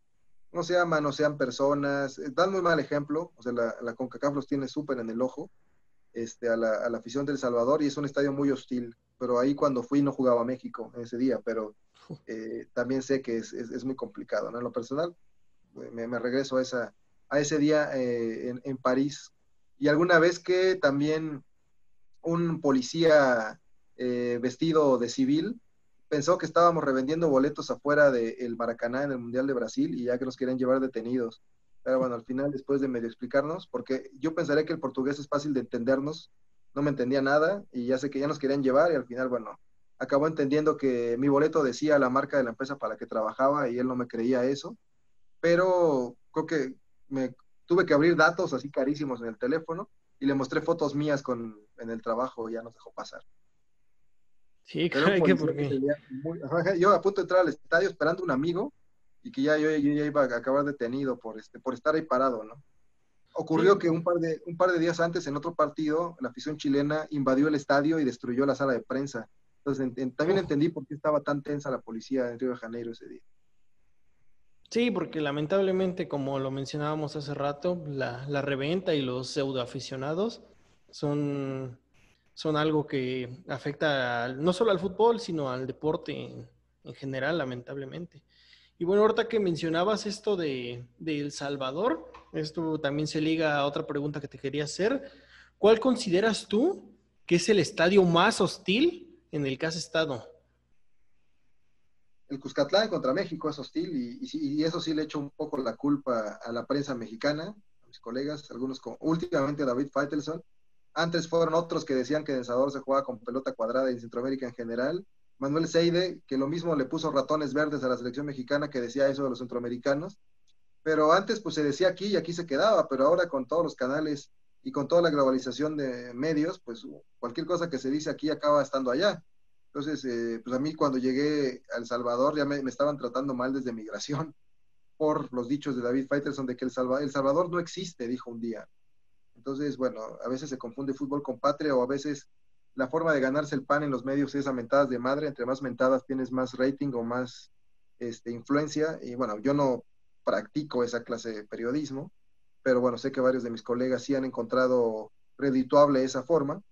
No se aman, no sean personas, eh, dan muy mal ejemplo, o sea, la, la CONCACAF los tiene súper en el ojo este, a, la, a la afición del Salvador y es un estadio muy hostil, pero ahí cuando fui no jugaba México en ese día, pero eh, también sé que es, es, muy complicado, ¿no? En lo personal, me, regreso a, esa, a ese día en, en París y alguna vez que también un policía eh, vestido de civil pensó que estábamos revendiendo boletos afuera del Maracaná en el Mundial de Brasil y ya que nos querían llevar detenidos. Pero bueno, al final, después de medio explicarnos, porque yo pensaría que el portugués es fácil de entendernos, no me entendía nada y ya sé que ya nos querían llevar y al final, bueno, acabó entendiendo que mi boleto decía la marca de la empresa para la que trabajaba y él no me creía eso. Pero creo que me tuve que abrir datos así carísimos en el teléfono y le mostré fotos mías con, en el trabajo y ya nos dejó pasar. Sí, claro, que por Yo a punto de entrar al estadio esperando un amigo y que ya yo, ya iba a acabar detenido por, este, por estar ahí parado, ¿no? Ocurrió que un par, de, un par de días antes, en otro partido, la afición chilena invadió el estadio y destruyó la sala de prensa. Entonces, también entendí por qué estaba tan tensa la policía en Río de Janeiro ese día. Sí, porque lamentablemente, como lo mencionábamos hace rato, la, reventa y los pseudoaficionados son, son algo que afecta no solo al fútbol, sino al deporte en, general, lamentablemente. Y bueno, ahorita que mencionabas esto de, de, El Salvador, esto también se liga a otra pregunta que te quería hacer. ¿Cuál consideras tú que es el estadio más hostil en el que has estado? El Cuscatlán contra México es hostil y, eso sí le echo un poco la culpa a la prensa mexicana, a mis colegas, algunos como últimamente David Feitelson. Antes fueron otros que decían que en Salvador se juega con pelota cuadrada en Centroamérica en general. Manuel Seide, que lo mismo le puso ratones verdes a la selección mexicana, que decía eso de los centroamericanos. Pero antes pues se decía aquí y aquí se quedaba, pero ahora con todos los canales y con toda la globalización de medios, pues cualquier cosa que se dice aquí acaba estando allá. Entonces, eh, pues a mí cuando llegué a El Salvador ya me, estaban tratando mal desde migración por los dichos de David Faitelson de que el, el Salvador no existe, dijo un día. Entonces, bueno, a veces se confunde fútbol con patria o a veces la forma de ganarse el pan en los medios es a mentadas de madre. Entre más mentadas tienes más rating o más este, influencia. Y bueno, yo no practico esa clase de periodismo, pero bueno, sé que varios de mis colegas sí han encontrado redituable esa forma.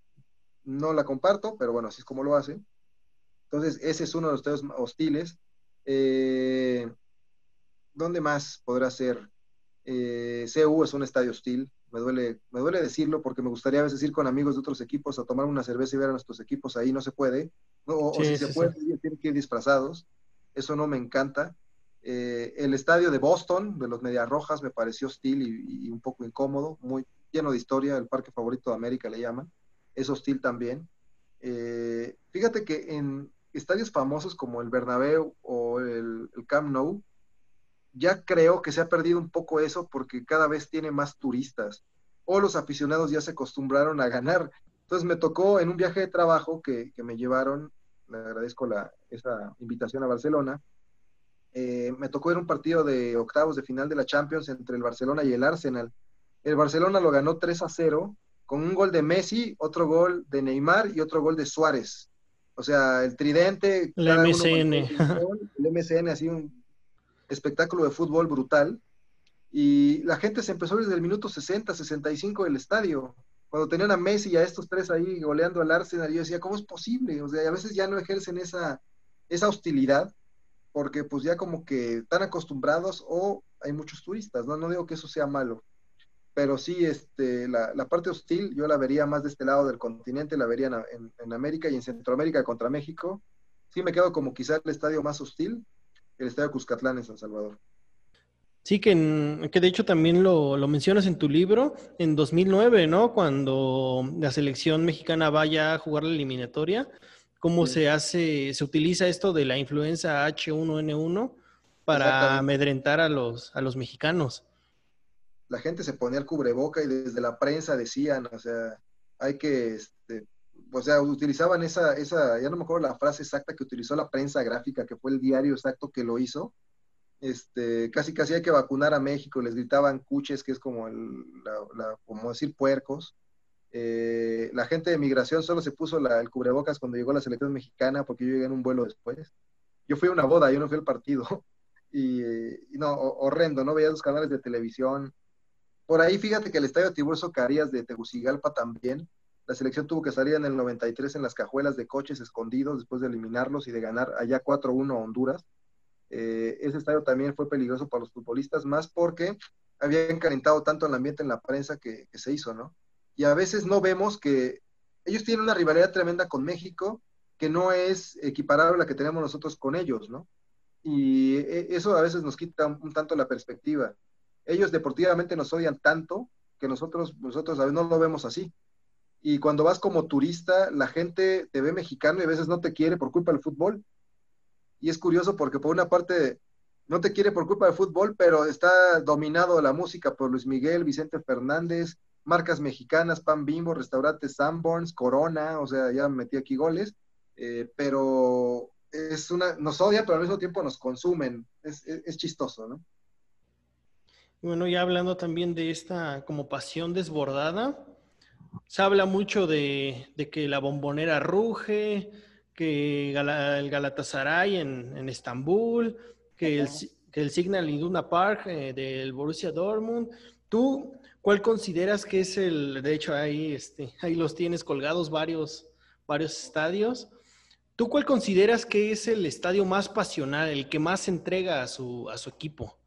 No la comparto, pero bueno, así es como lo hacen. Entonces, ese es uno de los estadios hostiles. Eh, ¿Dónde más podrá ser? Eh, CU es un estadio hostil. Me duele, me duele decirlo porque me gustaría a veces ir con amigos de otros equipos a tomar una cerveza y ver a nuestros equipos ahí. No se puede. O, si se puede, tienen que ir disfrazados. Eso no me encanta. Eh, el estadio de Boston, de los Medias Rojas, me pareció hostil y, y, un poco incómodo, muy lleno de historia, el parque favorito de América le llaman. Es hostil también. Eh, fíjate que en, estadios famosos como el Bernabéu o el, Camp Nou, ya creo que se ha perdido un poco eso porque cada vez tiene más turistas o los aficionados ya se acostumbraron a ganar. Entonces me tocó en un viaje de trabajo que, me llevaron, le agradezco la, esa invitación a Barcelona, eh, me tocó ir un partido de octavos de final de la Champions entre el Barcelona y el Arsenal. El Barcelona lo ganó 3 a 0 con un gol de Messi, otro gol de Neymar y otro gol de Suárez. O sea, el tridente. El MSN. el MSN, así un espectáculo de fútbol brutal. Y la gente se empezó desde el minuto 60, 65 del estadio. Cuando tenían a Messi y a estos tres ahí goleando al Arsenal, yo decía, ¿cómo es posible? O sea, a veces ya no ejercen esa, esa hostilidad, porque pues ya como que están acostumbrados o hay muchos turistas, ¿no? No digo que eso sea malo, pero sí, este, la, parte hostil yo la vería más de este lado del continente, la vería en, América y en Centroamérica contra México. Sí me quedo como quizá el estadio más hostil, el estadio Cuscatlán en San Salvador. Sí, que, que de hecho también lo, mencionas en tu libro, en 2009, ¿no? Cuando la selección mexicana vaya a jugar la eliminatoria, cómo se hace, se utiliza esto de la influenza H1N1 para amedrentar a los, a los mexicanos la gente se ponía el cubreboca y desde la prensa decían, o sea, hay que, este, o sea, utilizaban esa, esa, ya no me acuerdo la frase exacta que utilizó la prensa gráfica, que fue el diario exacto que lo hizo, este, casi casi hay que vacunar a México, les gritaban cuches, que es como, el, la, como decir puercos. Eh, la gente de migración solo se puso el cubrebocas cuando llegó la selección mexicana, porque yo llegué en un vuelo después. Yo fui a una boda, yo no fui al partido. Y, y no, horrendo, no veía los canales de televisión, por ahí fíjate que el estadio Tiburcio Carías de Tegucigalpa también, la selección tuvo que salir en el 93 en las cajuelas de coches escondidos después de eliminarlos y de ganar allá 4-1 a Honduras. Eh, ese estadio también fue peligroso para los futbolistas, más porque había encalentado tanto el ambiente en la prensa que, se hizo, ¿no? Y a veces no vemos que ellos tienen una rivalidad tremenda con México, que no es equiparable a la que tenemos nosotros con ellos, ¿no? Y e, eso a veces nos quita un tanto la perspectiva. Ellos deportivamente nos odian tanto que nosotros, nosotros a veces no lo vemos así. Y cuando vas como turista, la gente te ve mexicano y a veces no te quiere por culpa del fútbol. Y es curioso porque por una parte no te quiere por culpa del fútbol, pero está dominado la música por Luis Miguel, Vicente Fernández, marcas mexicanas, Pan Bimbo, restaurantes Sanborns, Corona, o sea, ya metí aquí goles, eh, pero es una, nos odia, pero al mismo tiempo nos consumen. Es, chistoso, ¿no? Bueno, ya hablando también de esta como pasión desbordada, se habla mucho de, que la bombonera ruge, que el Galatasaray en, en Estambul, que el, que el Signal Iduna Park eh, del Borussia Dortmund. ¿Tú cuál consideras que es el, de hecho ahí, este, ahí los tienes colgados varios, varios estadios? ¿Tú cuál consideras que es el estadio más pasional, el que más entrega a su, a su equipo?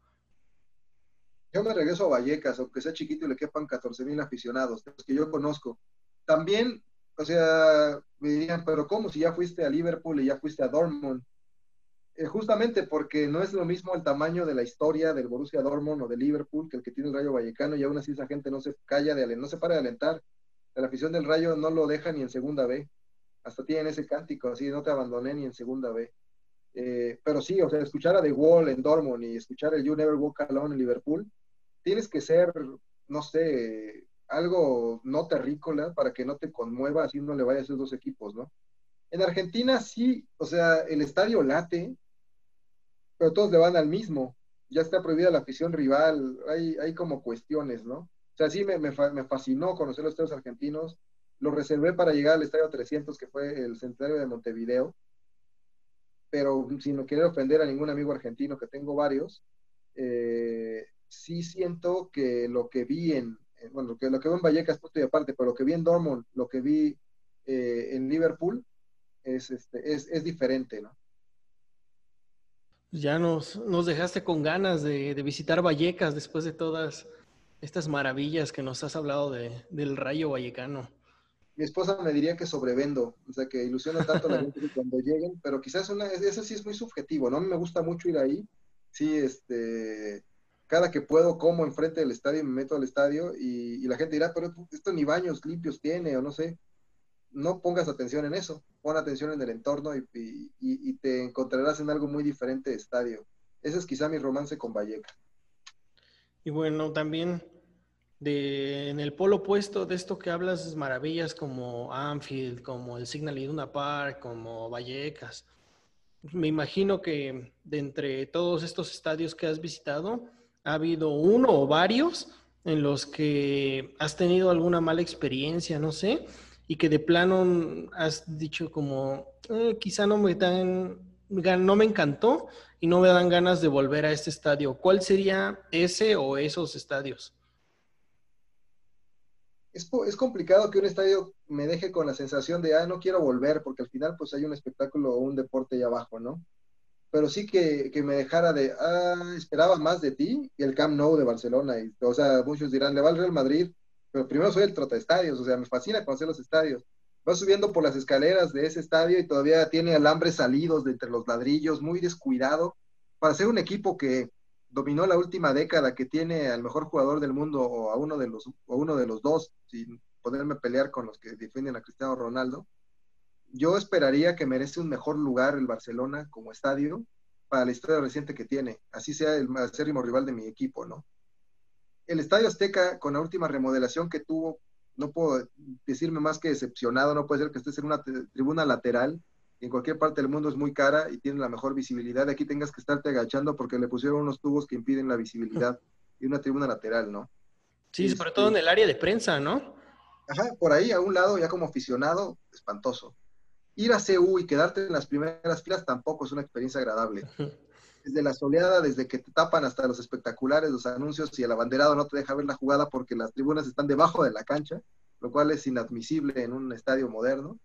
Yo me regreso a Vallecas, aunque sea chiquito y le quepan 14 mil aficionados, los que yo conozco. También, o sea, me dirían, pero ¿cómo si ya fuiste a Liverpool y ya fuiste a Dortmund? Eh, justamente porque no es lo mismo el tamaño de la historia del Borussia Dortmund o de Liverpool que el que tiene el Rayo Vallecano y aún así esa gente no se calla de no se para de alentar. La afición del Rayo no lo deja ni en segunda B. Hasta tienen ese cántico así, no te abandoné ni en segunda B. Eh, pero sí, o sea, escuchar a The Wall en Dortmund y escuchar el You Never Walk Alone en Liverpool, tienes que ser, no sé, algo no terrícola para que no te conmueva así no le vaya a esos dos equipos, ¿no? En Argentina sí, o sea, el estadio late, pero todos le van al mismo. Ya está prohibida la afición rival, hay, hay como cuestiones, ¿no? O sea, sí me, me, fascinó conocer los estadios argentinos. Lo reservé para llegar al estadio 300, que fue el centenario de Montevideo. Pero sin querer ofender a ningún amigo argentino, que tengo varios, eh, sí siento que lo que vi en, bueno, lo que, lo que veo en Vallecas, punto y aparte, pero lo que vi en Dortmund, lo que vi eh, en Liverpool, es, este, es, es diferente, ¿no? Ya nos, nos dejaste con ganas de, visitar Vallecas después de todas estas maravillas que nos has hablado del rayo vallecano. Mi esposa me diría que sobrevendo, o sea, que ilusiona tanto a la gente cuando lleguen, pero quizás una, eso sí es muy subjetivo, ¿no? A mí me gusta mucho ir ahí, sí, este, cada que puedo como enfrente del estadio, me meto al estadio y, la gente dirá, pero esto ni baños limpios tiene, o no sé no pongas atención en eso, pon atención en el entorno y, te encontrarás en algo muy diferente de estadio. Ese es quizá mi romance con Valleca. Y bueno, también de, en el polo opuesto de esto que hablas, maravillas como Anfield, como el Signal Iduna Park, como Vallecas. Me imagino que de entre todos estos estadios que has visitado, ha habido uno o varios en los que has tenido alguna mala experiencia, no sé, y que de plano has dicho como, eh, quizá no me dan, no me encantó y no me dan ganas de volver a este estadio. ¿Cuál sería ese o esos estadios? Es, es, complicado que un estadio me deje con la sensación de, ah, no quiero volver, porque al final pues hay un espectáculo o un deporte ahí abajo, ¿no? Pero sí que, que, me dejara de, ah, esperaba más de ti y el Camp Nou de Barcelona. Y, o sea, muchos dirán, le va al Real Madrid, pero primero soy el trota estadios, o sea, me fascina conocer los estadios. Va subiendo por las escaleras de ese estadio y todavía tiene alambres salidos de entre los ladrillos, muy descuidado, para ser un equipo que dominó la última década, que tiene al mejor jugador del mundo o a uno de los, o uno de los dos, sin poderme pelear con los que defienden a Cristiano Ronaldo. Yo esperaría que merece un mejor lugar el Barcelona como estadio para la historia reciente que tiene, así sea el acérrimo rival de mi equipo, ¿no? el Estadio Azteca, con la última remodelación que tuvo, no puedo decirme más que decepcionado, no puede ser que estés en una tribuna lateral, en cualquier parte del mundo es muy cara y tiene la mejor visibilidad, aquí tengas que estarte agachando porque le pusieron unos tubos que impiden la visibilidad y una tribuna lateral, ¿no? Sí, sobre todo en el área de prensa, ¿no? Ajá, por ahí a un lado, ya como aficionado, espantoso. Ir a CU y quedarte en las primeras filas tampoco es una experiencia agradable. desde la soleada, desde que te tapan hasta los espectaculares, los anuncios y el abanderado no te deja ver la jugada porque las tribunas están debajo de la cancha, lo cual es inadmisible en un estadio moderno.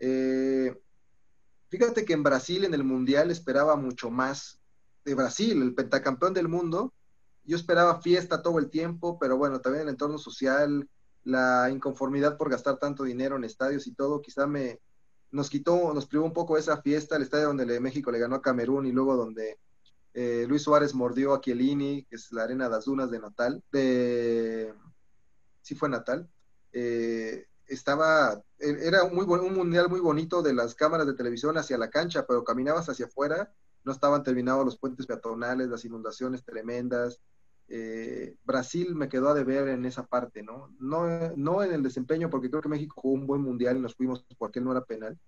Eh, fíjate que en Brasil, en el Mundial, esperaba mucho más de Brasil, el pentacampeón del mundo. Yo esperaba fiesta todo el tiempo, pero bueno, también el entorno social, la inconformidad por gastar tanto dinero en estadios y todo, quizá me, nos quitó, nos privó un poco esa fiesta, el estadio donde México le ganó a Camerún y luego donde eh, Luis Suárez mordió a Chiellini, que es la arena de las dunas de Natal, de, sí fue Natal, eh, estaba, e, era muy, un mundial muy bonito de las cámaras de televisión hacia la cancha, pero caminabas hacia afuera, no estaban terminados los puentes peatonales, las inundaciones tremendas. Eh, Brasil me quedó a deber en esa parte, ¿no? ¿no? No en el desempeño, porque creo que México jugó un buen mundial y nos fuimos porque no era penal.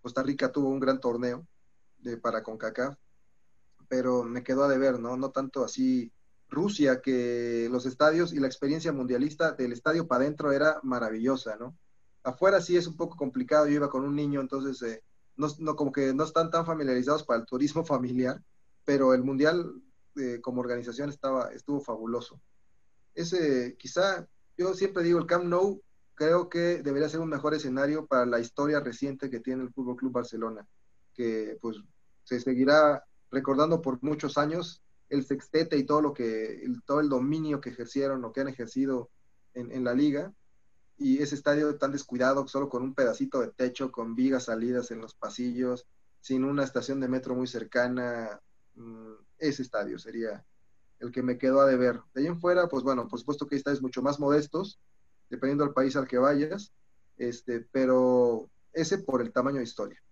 Costa Rica tuvo un gran torneo de, para CONCACAF, pero me quedó a deber, ¿no? No tanto así Rusia, que los estadios y la experiencia mundialista del estadio para adentro era maravillosa, ¿no? Afuera sí es un poco complicado, yo iba con un niño, entonces eh, no, como que no están tan familiarizados para el turismo familiar, pero el mundial eh, como organización estaba, estuvo fabuloso. Ese, quizá, yo siempre digo, el Camp Nou creo que debería ser un mejor escenario para la historia reciente que tiene el Fútbol Club Barcelona, que pues se seguirá recordando por muchos años el sextete y todo lo que, todo el dominio que ejercieron o que han ejercido en, la liga. Y ese estadio tan descuidado, solo con un pedacito de techo, con vigas salidas en los pasillos, sin una estación de metro muy cercana, mm, ese estadio sería el que me quedó a deber. De ahí en fuera, pues bueno, por supuesto que hay estadios mucho más modestos, dependiendo del país al que vayas, este, pero ese por el tamaño de historia.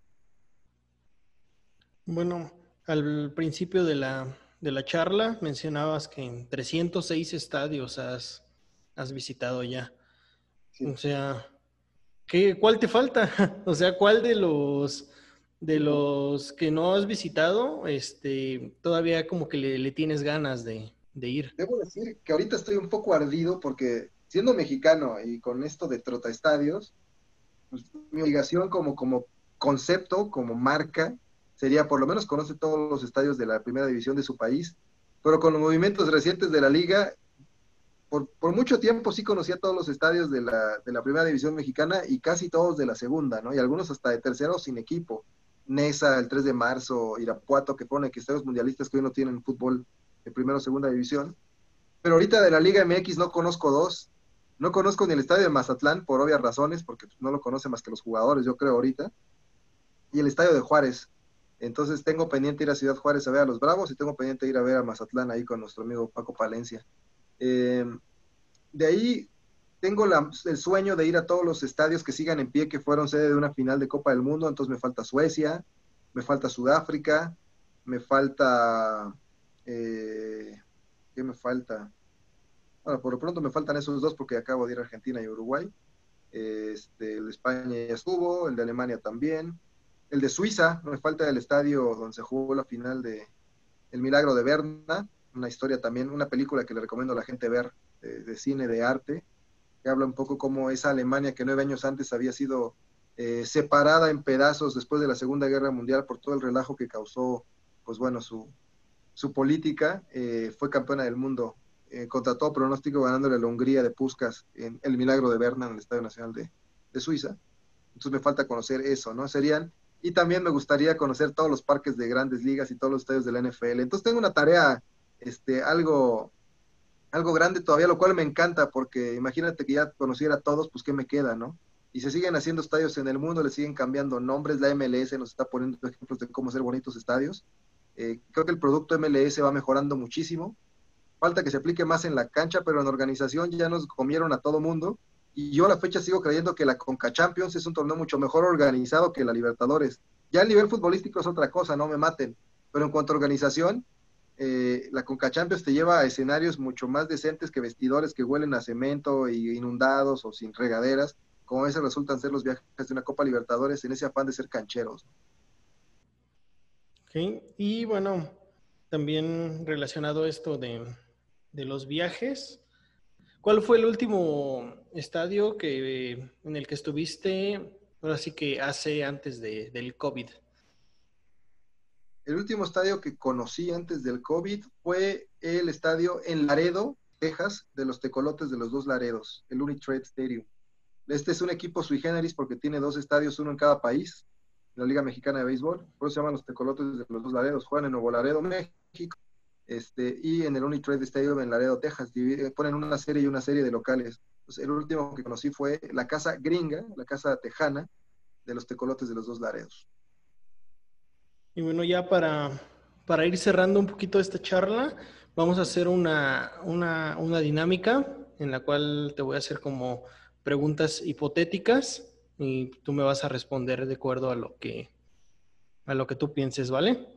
Bueno, al principio de la, de la charla mencionabas que en 306 estadios has, has visitado ya. O sea, ¿qué, ¿cuál te falta? o sea, ¿cuál de los de los que no has visitado, este, todavía como que le, tienes ganas de, ir? Debo decir que ahorita estoy un poco ardido porque siendo mexicano y con esto de trota estadios, pues, mi obligación como, como concepto, como marca, sería por lo menos conoce todos los estadios de la primera división de su país, pero con los movimientos recientes de la liga, por, mucho tiempo sí conocía todos los estadios de la, de la, primera división mexicana y casi todos de la segunda, ¿no? Y algunos hasta de tercero sin equipo. Nesa, el 3 de marzo, Irapuato, que pone que estadios mundialistas que hoy no tienen fútbol de primera o segunda división. Pero ahorita de la Liga MX no conozco dos. No conozco ni el estadio de Mazatlán, por obvias razones, porque no lo conocen más que los jugadores, yo creo, ahorita. Y el estadio de Juárez. Entonces tengo pendiente ir a Ciudad Juárez a ver a los Bravos y tengo pendiente ir a ver a Mazatlán ahí con nuestro amigo Paco Palencia. Em, de ahí tengo el sueño de ir a todos los estadios que sigan en pie que fueron sede de una final de Copa del Mundo, entonces me falta Suecia, me falta Sudáfrica, me falta... Eh, ¿Qué me falta? Bueno, por lo pronto me faltan esos dos porque acabo de ir a Argentina y Uruguay. Este, el de España ya estuvo, el de Alemania también el de Suiza, me falta el estadio donde se jugó la final de El Milagro de Berna, una historia también, una película que le recomiendo a la gente ver de, cine, de arte, que habla un poco cómo esa Alemania que nueve años antes había sido eh, separada en pedazos después de la Segunda Guerra Mundial por todo el relajo que causó, pues bueno, su, su política, eh, fue campeona del mundo eh, contra todo pronóstico ganándole a la Hungría de Puskas en El Milagro de Berna en el Estadio Nacional de, de Suiza. Entonces me falta conocer eso, ¿no? Serían y también me gustaría conocer todos los parques de grandes ligas y todos los estadios de la NFL. Entonces tengo una tarea, este, algo, algo grande todavía, lo cual me encanta, porque imagínate que ya conociera a todos, pues qué me queda, ¿no? Y se siguen haciendo estadios en el mundo, le siguen cambiando nombres, la MLS nos está poniendo ejemplos de cómo hacer bonitos estadios. Eh, creo que el producto MLS va mejorando muchísimo. Falta que se aplique más en la cancha, pero en organización ya nos comieron a todo mundo y yo a la fecha sigo creyendo que la Conca Champions es un torneo mucho mejor organizado que la Libertadores. Ya el nivel futbolístico es otra cosa, no me maten, pero en cuanto a organización, eh, la Conca Champions te lleva a escenarios mucho más decentes que vestidores que huelen a cemento y inundados o sin regaderas, como a veces resultan ser los viajes de una Copa Libertadores en ese afán de ser cancheros. Y bueno, también relacionado esto de, de los viajes, ¿Cuál fue el último estadio que, en el que estuviste, ahora sí que hace antes de, del COVID? El último estadio que conocí antes del COVID fue el estadio en Laredo, Texas, de los tecolotes de los dos Laredos, el Unitrade Stadium. Este es un equipo sui generis porque tiene dos estadios, uno en cada país, la Liga Mexicana de Béisbol, por eso se llaman los tecolotes de los dos Laredos. Juegan en Nuevo Laredo, México, este, y en el Unitrade Stadium en Laredo, Texas. ponen una serie y una serie de locales. el último que conocí fue la casa gringa, la casa tejana, de los tecolotes de los dos Laredos. Y bueno, ya para, para ir cerrando un poquito esta charla, vamos a hacer una, una, una dinámica en la cual te voy a hacer como preguntas hipotéticas y tú me vas a responder de acuerdo a lo que, a lo que tú pienses, ¿vale?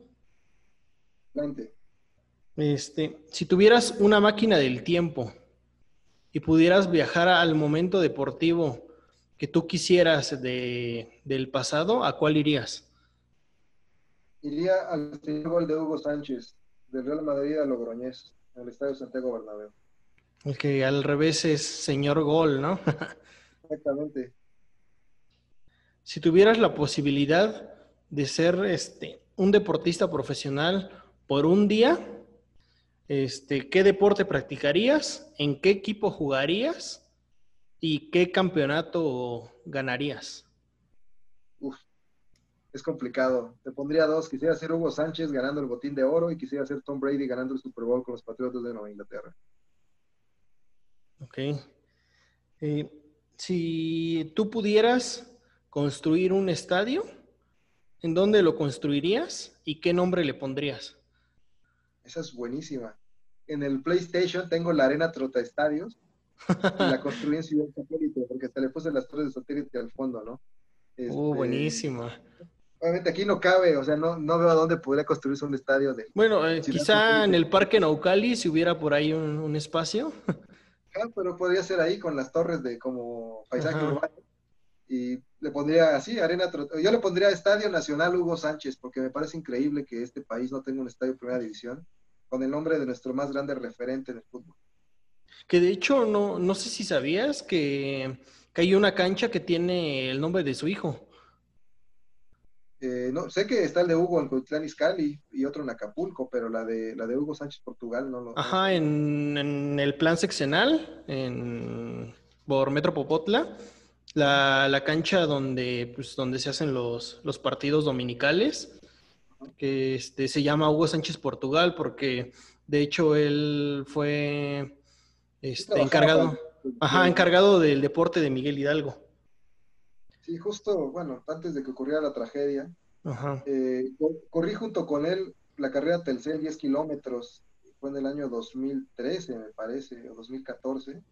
Este, si tuvieras una máquina del tiempo y pudieras viajar al momento deportivo que tú quisieras de, del pasado, ¿a cuál irías? Iría al gol de Hugo Sánchez, del Real Madrid a Logroñés, en el Estadio Santiago Bernabéu. El que al revés es señor gol, ¿no? Exactamente. Si tuvieras la posibilidad de ser este, un deportista profesional por un día, este, ¿qué deporte practicarías? ¿En qué equipo jugarías? ¿Y qué campeonato ganarías? Es complicado. Te pondría dos. Quisiera ser Hugo Sánchez ganando el botín de oro y quisiera ser Tom Brady ganando el Super Bowl con los Patriotas de Nueva Inglaterra. Ok. Eh, si tú pudieras construir un estadio, ¿en dónde lo construirías y qué nombre le pondrías? Esa es buenísima. En el PlayStation tengo la Arena Trota Estadios la construí en Ciudad Satélite, porque hasta le puse las torres de satélite al fondo, ¿no? uh, este, buenísima. Obviamente aquí no cabe, o sea, no, no veo a dónde podría construirse un estadio de... Bueno, eh, quizá en el Parque Naucali, si hubiera por ahí un, espacio. Ah, pero podría ser ahí con las torres de como paisaje urbano. Y le pondría así, Arena Yo le pondría Estadio Nacional Hugo Sánchez, porque me parece increíble que este país no tenga un estadio de primera división, con el nombre de nuestro más grande referente en el fútbol. Que de hecho, no, no sé si sabías que, hay una cancha que tiene el nombre de su hijo. Eh, no, sé que está el de Hugo en Coitlán Izcalli y otro en Acapulco, pero la de la de Hugo Sánchez Portugal no lo. Ajá, en, el plan seccional, en, por Metro Popotla, la, cancha donde, pues, donde se hacen los, los partidos dominicales, que este, se llama Hugo Sánchez Portugal, porque de hecho él fue este, encargado, ajá, encargado del deporte de Miguel Hidalgo. Sí, justo, bueno, antes de que ocurriera la tragedia, eh, corrí junto con él la carrera Telcel 10 kilómetros, fue en el año 2013, me parece, o 2014.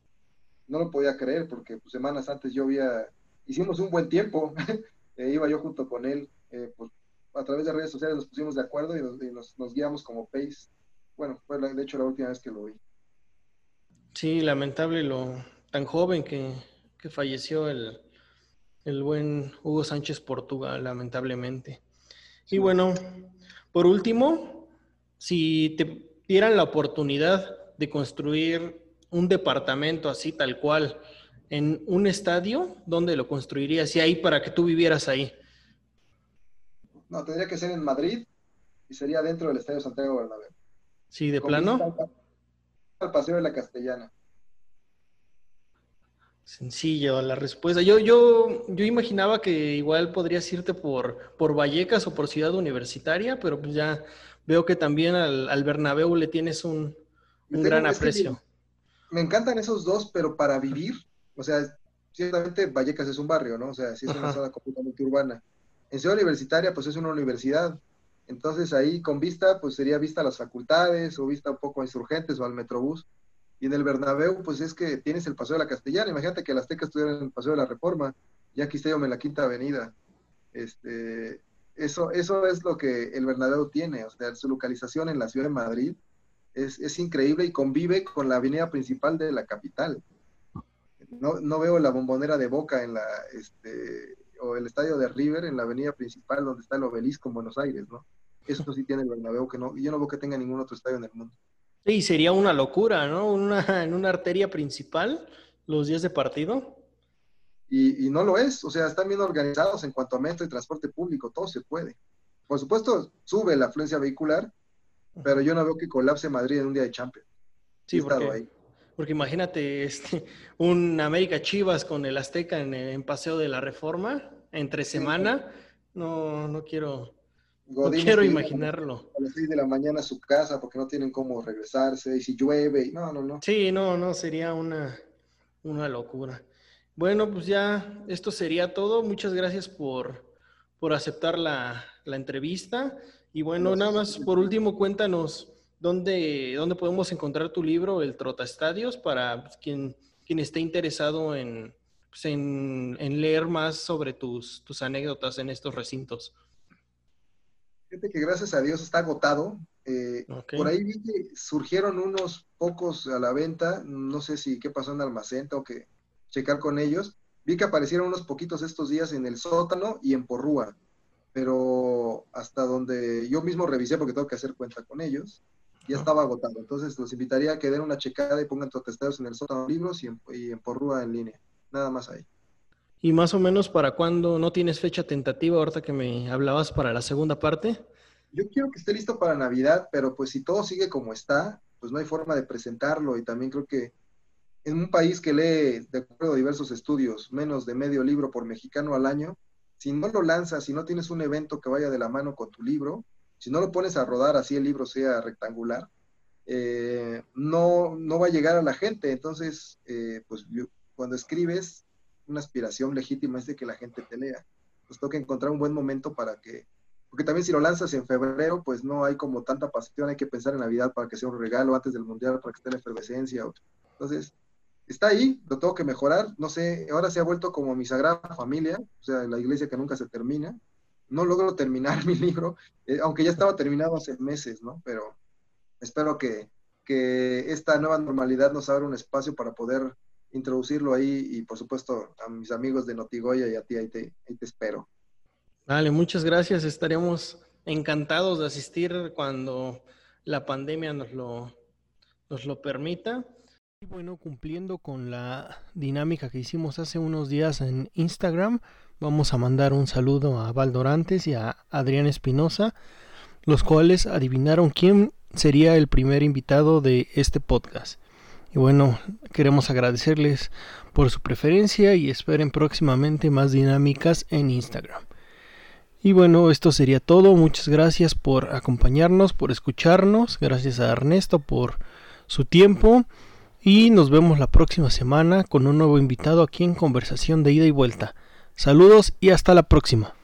No lo podía creer porque pues, semanas antes yo había, hicimos un buen tiempo, eh, iba yo junto con él, eh, pues, a través de redes sociales nos pusimos de acuerdo y nos, nos guiamos como pace. Bueno, fue de hecho la última vez que lo vi. Sí, lamentable lo tan joven que, falleció el, buen Hugo Sánchez Portugal, lamentablemente. Y bueno, por último, si te dieran la oportunidad de construir un departamento así tal cual en un estadio, ¿dónde lo construirías? Y ahí para que tú vivieras ahí. No, tendría que ser en Madrid y sería dentro del Estadio Santiago Bernabéu. Sí, de plano al Paseo de la Castellana? Sencillo la respuesta. Yo, yo, yo imaginaba que igual podrías irte por, por Vallecas o por Ciudad Universitaria, pero pues ya veo que también al, al Bernabéu le tienes un, gran aprecio. me encantan esos dos, pero para vivir, o sea, ciertamente Vallecas es un barrio, ¿no? O sea, sí es una zona completamente urbana. En Ciudad Universitaria, pues es una universidad. Entonces ahí con vista, pues sería vista a las facultades o vista un poco a insurgentes o al Metrobús. Y en el Bernabéu, pues es que tienes el Paseo de la Castellana. Imagínate que las Azteca estuvieran en el Paseo de la Reforma, ya aquí yo en la Quinta Avenida. Este, eso, eso es lo que el Bernabéu tiene, o sea, su localización en la ciudad de Madrid es, es increíble y convive con la avenida principal de la capital. No, no veo la bombonera de Boca en la, este, o el estadio de River en la avenida principal donde está el obelisco en Buenos Aires, ¿no? Eso sí tiene el Bernabéu, que no, yo no veo que tenga ningún otro estadio en el mundo. Sí, sería una locura, ¿no? Una, en una arteria principal, los días de partido. Y, no lo es, o sea, están bien organizados en cuanto a metro y transporte público, todo se puede. Por supuesto, sube la afluencia vehicular, pero yo no veo que colapse Madrid en un día de Champions. Sí, porque, porque imagínate este, un América Chivas con el Azteca en, en Paseo de la Reforma entre semana. No, no quiero, no quiero imaginarlo. A las 6 de la mañana a su casa porque no tienen cómo regresarse y si llueve, y no, no, no. Sí, no, no, sería una, una locura. Bueno, pues ya esto sería todo. Muchas gracias por, por aceptar la, la entrevista. Y bueno, nada más por último, cuéntanos dónde, dónde podemos encontrar tu libro, El Trota Estadios, para pues, quien, quien esté interesado en, pues, en, en, leer más sobre tus, tus anécdotas en estos recintos. Fíjate que gracias a Dios está agotado. Eh, Por ahí vi que surgieron unos pocos a la venta. No sé si qué pasó en almacén, tengo que checar con ellos. Vi que aparecieron unos poquitos estos días en el sótano y en Porrúa pero hasta donde yo mismo revisé, porque tengo que hacer cuenta con ellos, ya estaba agotado. Entonces los invitaría a que den una checada y pongan testados en el sótano libros y en, y en Porrúa en línea. Nada más ahí. ¿Y más o menos para cuándo no tienes fecha tentativa ahorita que me hablabas para la segunda parte? Yo quiero que esté listo para Navidad, pero pues si todo sigue como está, pues no hay forma de presentarlo y también creo que en un país que lee, de acuerdo a diversos estudios, menos de medio libro por mexicano al año, si no lo lanzas, si no tienes un evento que vaya de la mano con tu libro, si no lo pones a rodar así el libro sea rectangular, eh, no, no va a llegar a la gente. Entonces, eh, pues cuando escribes, una aspiración legítima es de que la gente te lea. Pues toca encontrar un buen momento para que, porque también si lo lanzas en febrero, pues no hay como tanta pasión, hay que pensar en Navidad para que sea un regalo antes del Mundial, para que esté la efervescencia. Entonces, está ahí, lo tengo que mejorar, no sé, ahora se ha vuelto como mi sagrada familia, o sea, la iglesia que nunca se termina. No logro terminar mi libro, eh, aunque ya estaba terminado hace meses, ¿no? Pero espero que, que esta nueva normalidad nos abra un espacio para poder introducirlo ahí y por supuesto a mis amigos de Notigoya y a ti ahí te, ahí te espero. Vale, muchas gracias. Estaremos encantados de asistir cuando la pandemia nos lo, nos lo permita. Y bueno, cumpliendo con la dinámica que hicimos hace unos días en Instagram, vamos a mandar un saludo a Valdorantes y a Adrián Espinosa, los cuales adivinaron quién sería el primer invitado de este podcast. Y bueno, queremos agradecerles por su preferencia y esperen próximamente más dinámicas en Instagram. Y bueno, esto sería todo. Muchas gracias por acompañarnos, por escucharnos. Gracias a Ernesto por su tiempo. Y nos vemos la próxima semana con un nuevo invitado aquí en Conversación de Ida y Vuelta. Saludos y hasta la próxima.